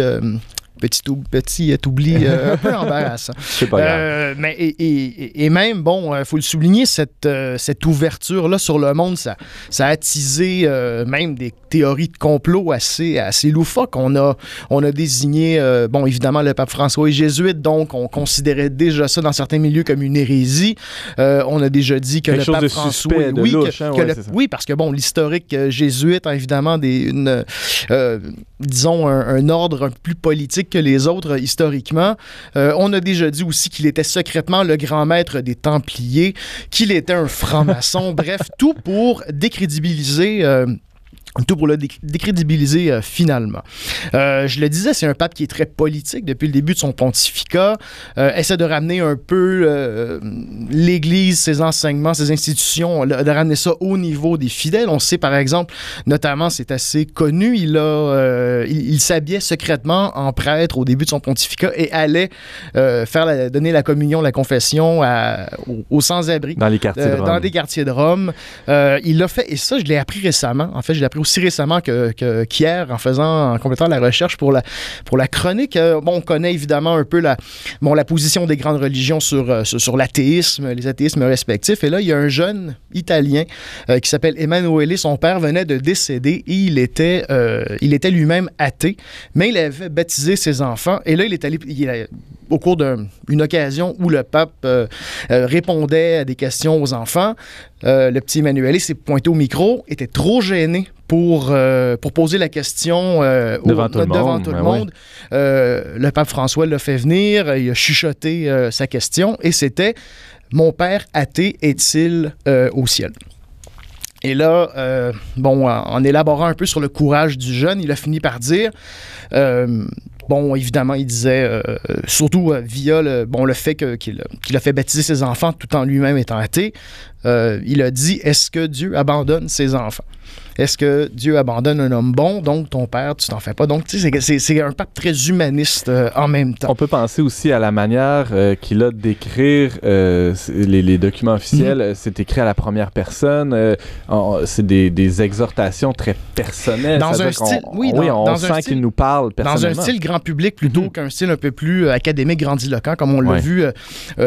petit, ou- petit euh, oubli euh, un peu embarrassant. *laughs* C'est pas grave. Euh, mais et, et- et même, bon, il faut le souligner, cette, euh, cette ouverture-là sur le monde, ça, ça a attisé euh, même des théories de complot assez, assez loufoques. On a, on a désigné, euh, bon, évidemment, le pape François est jésuite, donc on considérait déjà ça dans certains milieux comme une hérésie. Euh, on a déjà dit que Quelque le pape François... oui, que- louche, hein, que ouais, le- c'est ça. oui, parce que, bon, l'historique euh, jésuite a évidemment des, une, euh, disons, un, un ordre un peu plus politique que les autres euh, historiquement. Euh, on a déjà dit aussi qu'il était secrètement le grand maître des Templiers, qu'il était un franc-maçon, *laughs* bref, tout pour décrédibiliser. euh, tout pour le dé- décrédibiliser euh, finalement. Euh, je le disais, c'est un pape qui est très politique depuis le début de son pontificat, euh, essaie de ramener un peu l'Église, ses enseignements, ses institutions, de ramener ça au niveau des fidèles. On sait par exemple, notamment, c'est assez connu, il, a, il, il s'habillait secrètement en prêtre au début de son pontificat et allait faire la- donner la communion, la confession à- aux, aux sans-abri. Dans les quartiers de Rome. dans des quartiers de Rome. Il l'a fait, et ça, je l'ai appris récemment. En fait, je l'ai appris aussi récemment que, que- qu'hier, en faisant, en complétant la recherche pour la, pour la chronique. Euh, bon, on connaît évidemment un peu la, bon, la position des grandes religions sur, euh, sur, l'athéisme, les athéismes respectifs. Et là, il y a un jeune Italien euh, qui s'appelle Emanuele. Son père venait de décéder et il était, il était lui-même athée, mais il avait baptisé ses enfants. Et là, il est allé, au cours d'une occasion où le pape euh, euh, répondait à des questions aux enfants, euh, le petit Emmanuel s'est pointé au micro, était trop gêné pour, pour poser la question au- Devant tout le devant monde, tout le ben monde. Le pape François l'a fait venir, il a chuchoté sa question et c'était Mon père athée est-il au ciel? Et là, euh, bon, en, en élaborant un peu sur le courage du jeune, il a fini par dire, euh, bon, évidemment, il disait, euh, surtout euh, via le, bon, le fait que- qu'il a- qu'il a fait baptiser ses enfants tout en lui-même étant athée, Euh, il a dit Est-ce que Dieu abandonne ses enfants? Est-ce que Dieu abandonne un homme bon, donc ton père, tu t'en fais pas? Donc, tu sais, c'est un pape très humaniste euh, en même temps. On peut penser aussi à la manière euh, qu'il a d'écrire euh, les, les, documents officiels. Mhm. C'est écrit à la première personne. c'est des, des, exhortations très personnelles. Dans un style, on, oui, oui, dans, on dans sent qu'il nous parle personnellement. Dans un style grand public plutôt Mhm. qu'un style un peu plus académique, grandiloquent, comme on l'a Ouais. vu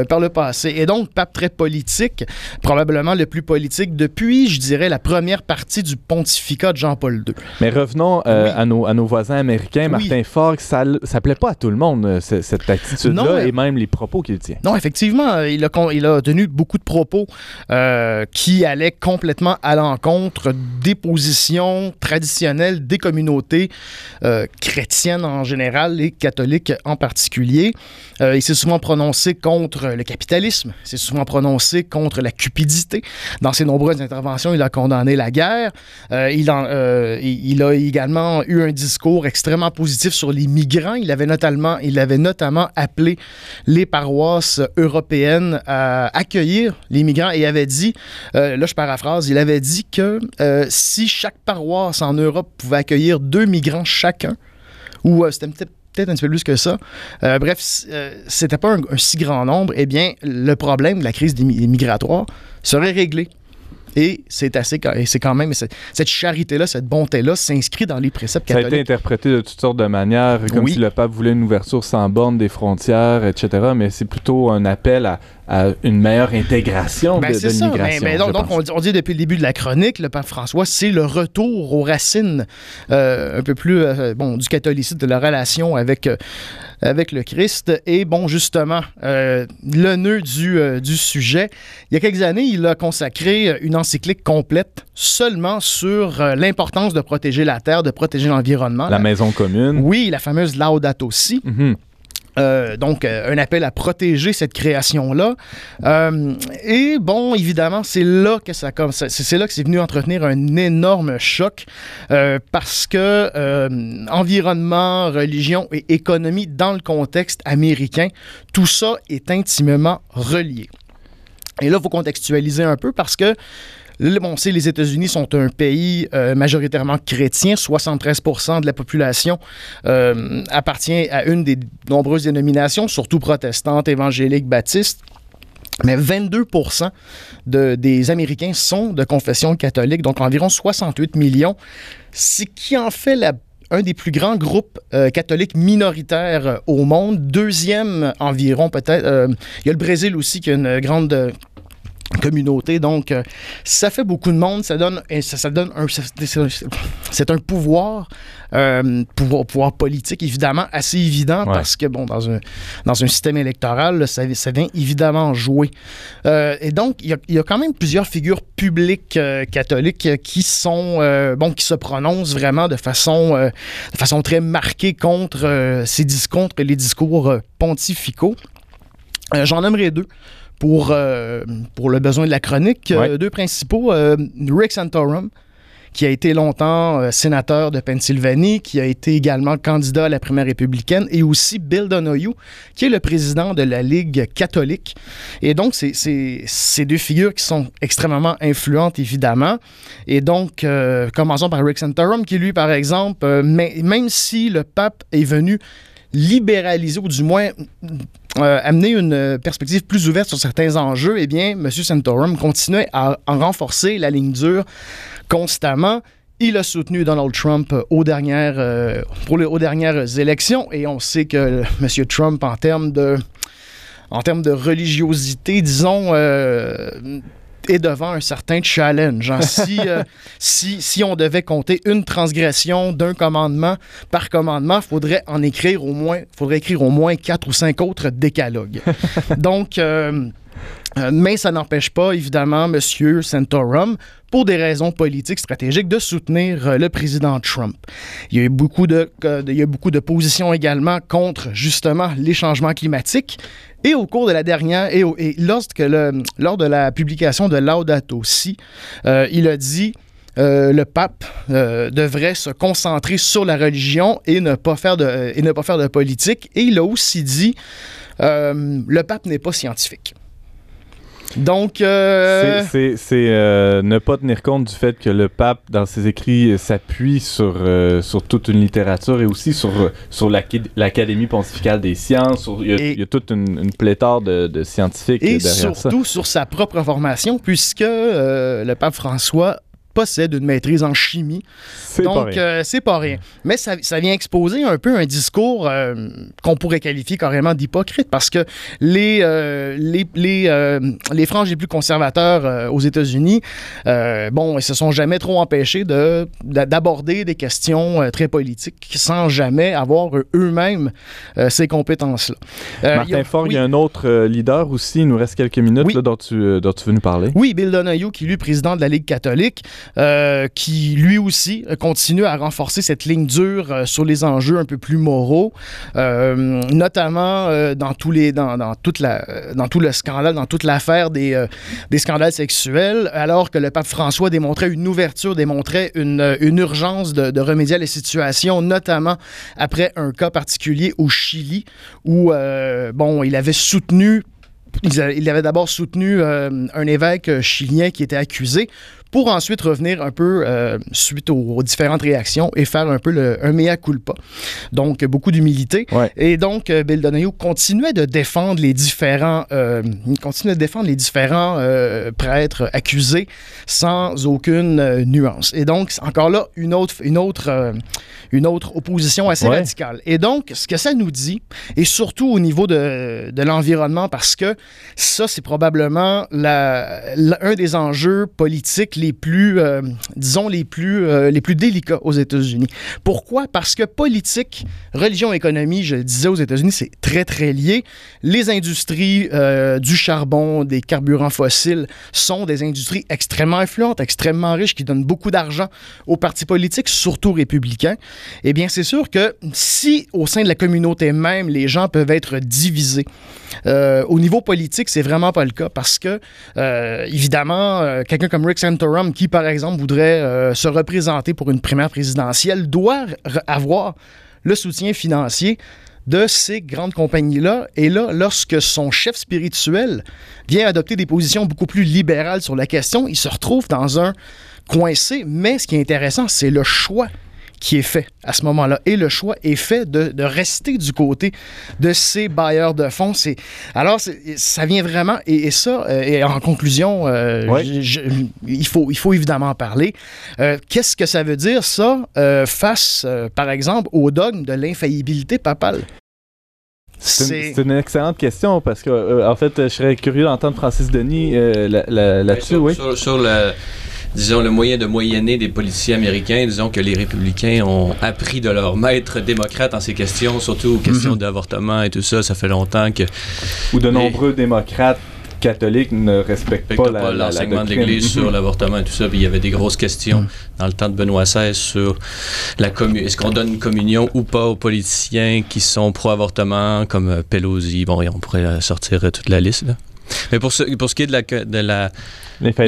par le passé. Et donc, pape très politique, probablement le plus politique depuis, je dirais, la première partie du pontificat de Jean-Paul II. Mais revenons euh, Oui. à, nos, à nos voisins américains. Oui. Martin Fogg, ça, ça plaît pas à tout le monde, euh, ce- cette attitude-là, mais- et même les propos qu'il tient. Non, effectivement, il a, con- il a tenu beaucoup de propos euh, qui allaient complètement à l'encontre des positions traditionnelles des communautés euh, chrétiennes en général et catholiques en particulier. Euh, il s'est souvent prononcé contre le capitalisme, il s'est souvent prononcé contre la cupidité. Dans ses nombreuses interventions, il a condamné la guerre. Euh, euh, il a également eu un discours extrêmement positif sur les migrants. Il avait notamment, il avait notamment appelé les paroisses européennes à accueillir les migrants et avait dit, euh, là je paraphrase, il avait dit que euh, si chaque paroisse en Europe pouvait accueillir deux migrants chacun, ou euh, c'était peut-être peut-être un petit peu plus que ça. Euh, bref, euh, c'était pas un, un si grand nombre. Eh bien, le problème de la crise migratoire serait réglé. Et c'est assez, c'est quand même cette charité-là, cette bonté-là s'inscrit dans les préceptes Ça a été catholiques. interprété de toutes sortes de manières, comme Oui. si le pape voulait une ouverture sans borne des frontières, etc. Mais c'est plutôt un appel à, à une meilleure intégration Ben, de, de l'immigration. Donc, on, dit- on dit depuis le début de la chronique, le pape François, c'est le retour aux racines euh, un peu plus euh, bon, du catholicisme, de la relation avec, euh, avec le Christ. Et bon, justement, le nœud du, du sujet, il y a quelques années, il a consacré une encyclique complète seulement sur l'importance de protéger la terre, de protéger l'environnement. La maison commune. Oui, la fameuse Laudato Si. Mhm. Euh, donc, euh, un appel à protéger cette création-là. Euh, et bon, évidemment, c'est là que ça comme c'est là que c'est venu entretenir un énorme choc parce que environnement, religion et économie dans le contexte américain, tout ça est intimement relié. Et là, il faut contextualiser un peu parce que Bon, les États-Unis sont un pays euh, majoritairement chrétien. 73% de la population euh, appartient à une des nombreuses dénominations, surtout protestantes, évangéliques, baptistes. Mais 22 de, des Américains sont de confession catholique, donc environ 68 millions, ce qui en fait un des plus grands groupes euh, catholiques minoritaires au monde. Deuxième environ peut-être. il y a le Brésil aussi qui a une grande communauté. Donc, euh, ça fait beaucoup de monde. Ça donne, ça, ça donne un, c'est- un pouvoir, euh, pouvoir, pouvoir politique, évidemment, assez évident Ouais. parce que, bon, dans un, dans un système électoral, là, ça, ça vient évidemment jouer. Euh, et donc, il y, y a quand même plusieurs figures publiques catholiques qui sont, bon, qui se prononcent vraiment de façon, de façon très marquée contre ces discours, contre les discours pontificaux. J'en nommerai deux pour, euh, pour le besoin de la chronique. Euh, deux principaux. euh, Rick Santorum, qui a été longtemps euh, sénateur de Pennsylvanie, qui a été également candidat à la primaire républicaine, et aussi Bill Donoghue, qui est le président de la Ligue catholique. Et donc, c'est- c'est ces deux figures qui sont extrêmement influentes, évidemment. Et donc, commençons par Rick Santorum, qui, lui, par exemple, même si le pape est venu libéraliser, ou du moins euh, amener une euh, perspective plus ouverte sur certains enjeux, eh bien, M. Santorum continuait à, en renforcer la ligne dure constamment. Il a soutenu Donald Trump aux dernières, euh, pour les, dernières élections et on sait que M. Trump, en termes de, termes de religiosité, disons, est devant un certain challenge. hein. Si, *laughs* euh, si, si on devait compter une transgression d'un commandement par commandement, il faudrait en écrire au moins, faudrait écrire au moins quatre ou cinq autres décalogues. *laughs* Donc, euh, euh, mais ça n'empêche pas, évidemment, M. Santorum, pour des raisons politiques, stratégiques, de soutenir le président Trump. Il y a eu beaucoup de, il y a beaucoup de positions également contre, justement, les changements climatiques. Et au cours de la dernière, et, lorsque le- lors de la publication de Laudato Si, euh, il a dit euh, le pape euh, devrait se concentrer sur la religion et ne pas faire de, et ne pas faire de politique. Et il a aussi dit le pape n'est pas scientifique. Donc, euh, C'est- euh, ne pas tenir compte du fait que le pape, dans ses écrits, euh, s'appuie sur, euh, sur toute une littérature et aussi sur, euh, sur l'Acad- l'Académie pontificale des sciences. il, y a, y toute une, une pléthore de, de scientifiques et derrière ça. surtout sur sa propre formation, puisque euh, le pape François possède une maîtrise en chimie. Donc, euh, c'est pas rien. Mais ça, ça vient exposer un peu un discours euh, qu'on pourrait qualifier carrément d'hypocrite parce que les, euh, les, les, les franges les plus conservateurs aux États-Unis, bon, ils se sont jamais trop empêchés de, d'a- d'aborder des questions très politiques sans jamais avoir eux-mêmes ces compétences-là. Martin a- oui. il y a un autre leader aussi. Il nous reste quelques minutes Oui. là, dont, tu, dont tu veux nous parler. Oui, Bill Donahue, qui est lui président de la Ligue catholique, euh, qui lui aussi continue à renforcer cette ligne dure euh, sur les enjeux un peu plus moraux, euh, notamment dans dans, dans tout le scandale, dans toute l'affaire des, des scandales sexuels, alors que le pape François démontrait une ouverture, démontrait une, une urgence de, de remédier à la situation, notamment après un cas particulier au Chili où bon, il avait soutenu il avait d'abord soutenu un évêque chilien qui était accusé pour ensuite revenir un peu euh, suite aux, aux différentes réactions et faire un peu le, un mea culpa. Donc, beaucoup d'humilité. Ouais. Et donc, euh, Bill Donahue continuait de défendre les différents, euh, continuait de défendre les différents euh, prêtres accusés sans aucune nuance. Et donc, encore là, une autre, une autre, une autre opposition assez Ouais. radicale. Et donc, ce que ça nous dit, et surtout au niveau de, de l'environnement, parce que ça, c'est probablement la- la- un des enjeux politiques les plus, euh, disons, les plus, euh, les plus délicats aux États-Unis. Pourquoi? Parce que politique, religion, économie, je le disais aux États-Unis, c'est très, très lié. Les industries euh, du charbon, des carburants fossiles sont des industries extrêmement influentes, extrêmement riches, qui donnent beaucoup d'argent aux partis politiques, surtout républicains. Eh bien, c'est sûr que si au sein de la communauté même, les gens peuvent être divisés, euh, au niveau politique, c'est vraiment pas le cas parce que, euh, évidemment, euh, quelqu'un comme Rick Santorum, qui par exemple voudrait se représenter pour une primaire présidentielle, doit avoir le soutien financier de ces grandes compagnies-là. Et là, lorsque son chef spirituel vient adopter des positions beaucoup plus libérales sur la question, il se retrouve dans un coincé. Mais ce qui est intéressant, c'est le choix qui est fait à ce moment-là. Et le choix est fait de, de rester du côté de ces bailleurs de fonds. C'est, alors, c'est- ça vient vraiment, et, et ça, euh, et en conclusion, euh, Ouais. je- je- il, faut, il faut évidemment en parler. Euh, qu'est-ce que ça veut dire, ça, euh, face, euh, par exemple, au dogme de l'infaillibilité papale? C'est une, C'est- c'est une excellente question parce que, euh, en fait, je serais curieux d'entendre Francis Denis euh, là- là- là-dessus. sur, oui. sur- sur le, disons, le moyen de moyenner des politiciens américains, disons que les républicains ont appris de leurs maîtres démocrates en ces questions, surtout aux questions Mhm. d'avortement et tout ça. Ça fait longtemps que Ou de les- nombreux démocrates catholiques ne respectent pas, pas, l'enseignement de l'Église sur Mhm. l'avortement et tout ça. Puis il y avait des grosses questions Mhm. dans le temps de Benoît XVI sur la commu- est-ce qu'on donne une communion ou pas aux politiciens qui sont pro-avortement, comme euh, Pelosi. Bon, on pourrait euh, sortir euh, toute la liste. là. Mais pour ce, pour ce qui est de la, de la,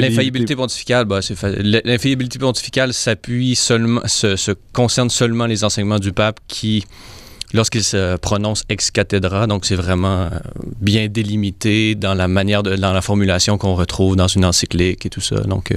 L'infaillibilité pontificale, bah, c'est fa- l'infaillibilité pontificale s'appuie seulement, se, se concerne seulement les enseignements du pape qui, lorsqu'il se prononce ex cathedra, donc c'est vraiment euh, bien délimité dans la manière de, dans la formulation qu'on retrouve dans une encyclique et tout ça. Donc, euh,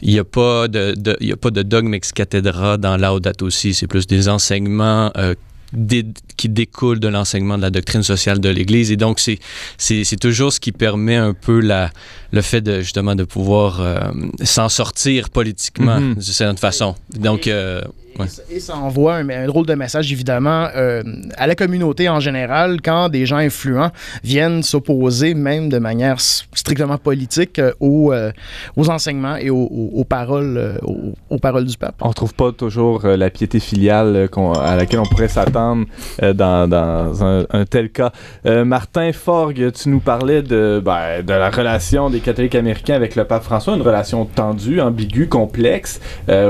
il n'y a pas de, de- y a pas de dogme ex cathedra dans Laudato aussi. C'est plus des enseignements euh, dé- qui découlent de l'enseignement de la doctrine sociale de l'Église. Et donc, c'est, c'est, c'est toujours ce qui permet un peu la, le fait de justement de pouvoir euh, s'en sortir politiquement Mhm. d'une certaine façon. Donc, euh, Ouais. Et ça- Et ça envoie un, un drôle de message, évidemment, euh, à la communauté en général, quand des gens influents viennent s'opposer, même de manière strictement politique, euh, aux, euh, aux enseignements et aux, aux- aux paroles, aux, aux paroles du pape. On trouve pas toujours la piété filiale à laquelle on pourrait s'attendre dans, dans un, un tel cas. Martin Forgue, tu nous parlais de, ben, de la relation des catholiques américains avec le pape François, une relation tendue, ambiguë, complexe,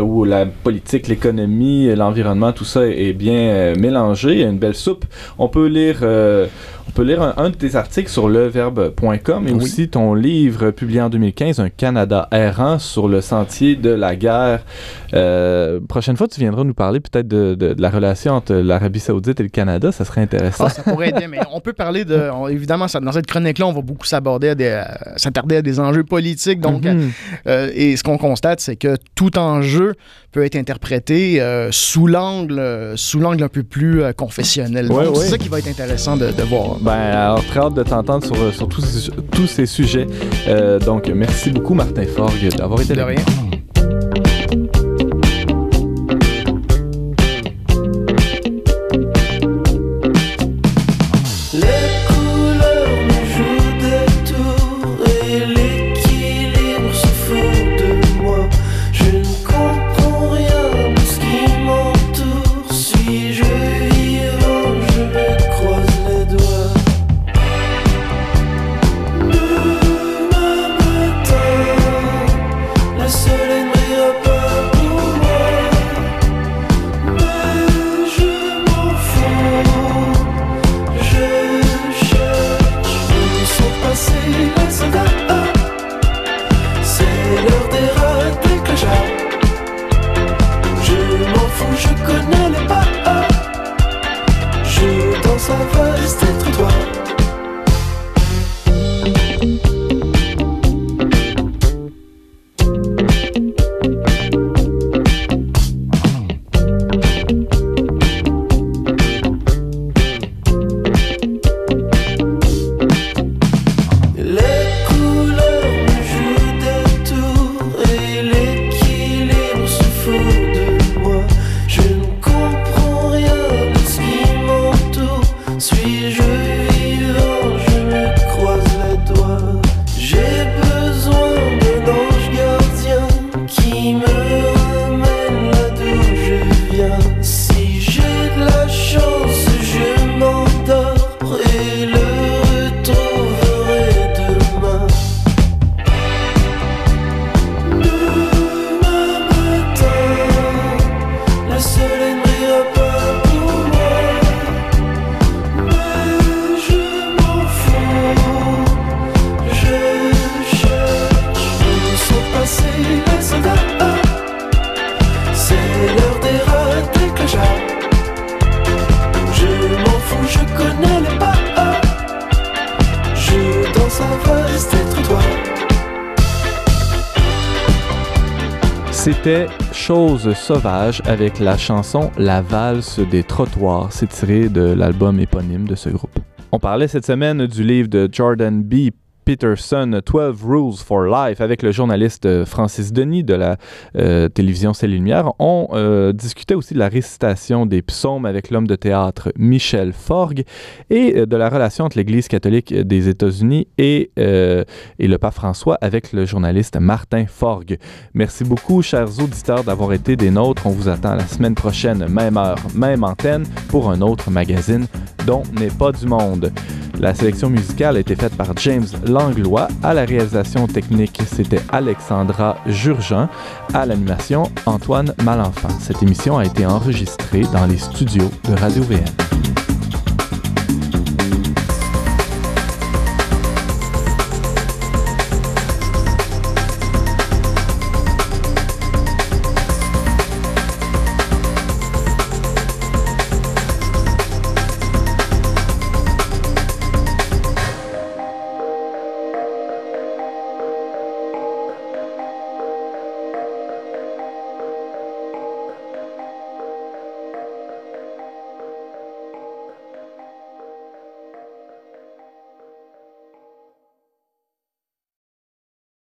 où la politique, l'économie l'économie, l'environnement, tout ça est bien euh, mélangé. Il y a une belle soupe. On peut lire, euh, on peut lire un, un de tes articles sur leverbe.com et Oui. aussi ton livre publié en 2015, Un Canada errant sur le sentier de la guerre. Euh, prochaine fois, tu viendras nous parler peut-être de, de- de la relation entre l'Arabie Saoudite et le Canada. Ça serait intéressant. Ah, ça pourrait bien, mais on peut parler de. on- évidemment, ça- dans cette chronique-là, on va beaucoup s'aborder à des, s'attarder à des enjeux politiques. Donc, Mhm. euh, et ce qu'on constate, c'est que tout enjeu peut être interprété euh, sous l'angle, euh, sous l'angle un peu plus euh, confessionnel. Ouais, Donc, ouais. c'est ça qui va être intéressant de, de voir. Ben, alors, très hâte de t'entendre sur, sur tous, ces, tous ces sujets. Donc, merci beaucoup, Martin Forgue, d'avoir été De là. rien. C'était Chose sauvage avec la chanson La valse des trottoirs. C'est tiré de l'album éponyme de ce groupe. On parlait cette semaine du livre de Jordan B. Peterson, 12 Rules for Life, avec le journaliste euh, Francis Denis de la euh, télévision C'est Lumière. On euh, discutait aussi de la récitation des psaumes avec l'homme de théâtre Michel Forgue et de la relation entre l'Église catholique des États-Unis et, et le pape François avec le journaliste Martin Forgue. Merci beaucoup, chers auditeurs, d'avoir été des nôtres. On vous attend la semaine prochaine, même heure, même antenne, pour un autre magazine dont n'est pas du monde. La sélection musicale a été faite par James Langlois. À la réalisation technique, c'était Alexandra Jurgen. À l'animation, Antoine Malenfant. Cette émission a été enregistrée dans les studios de Radio-VM.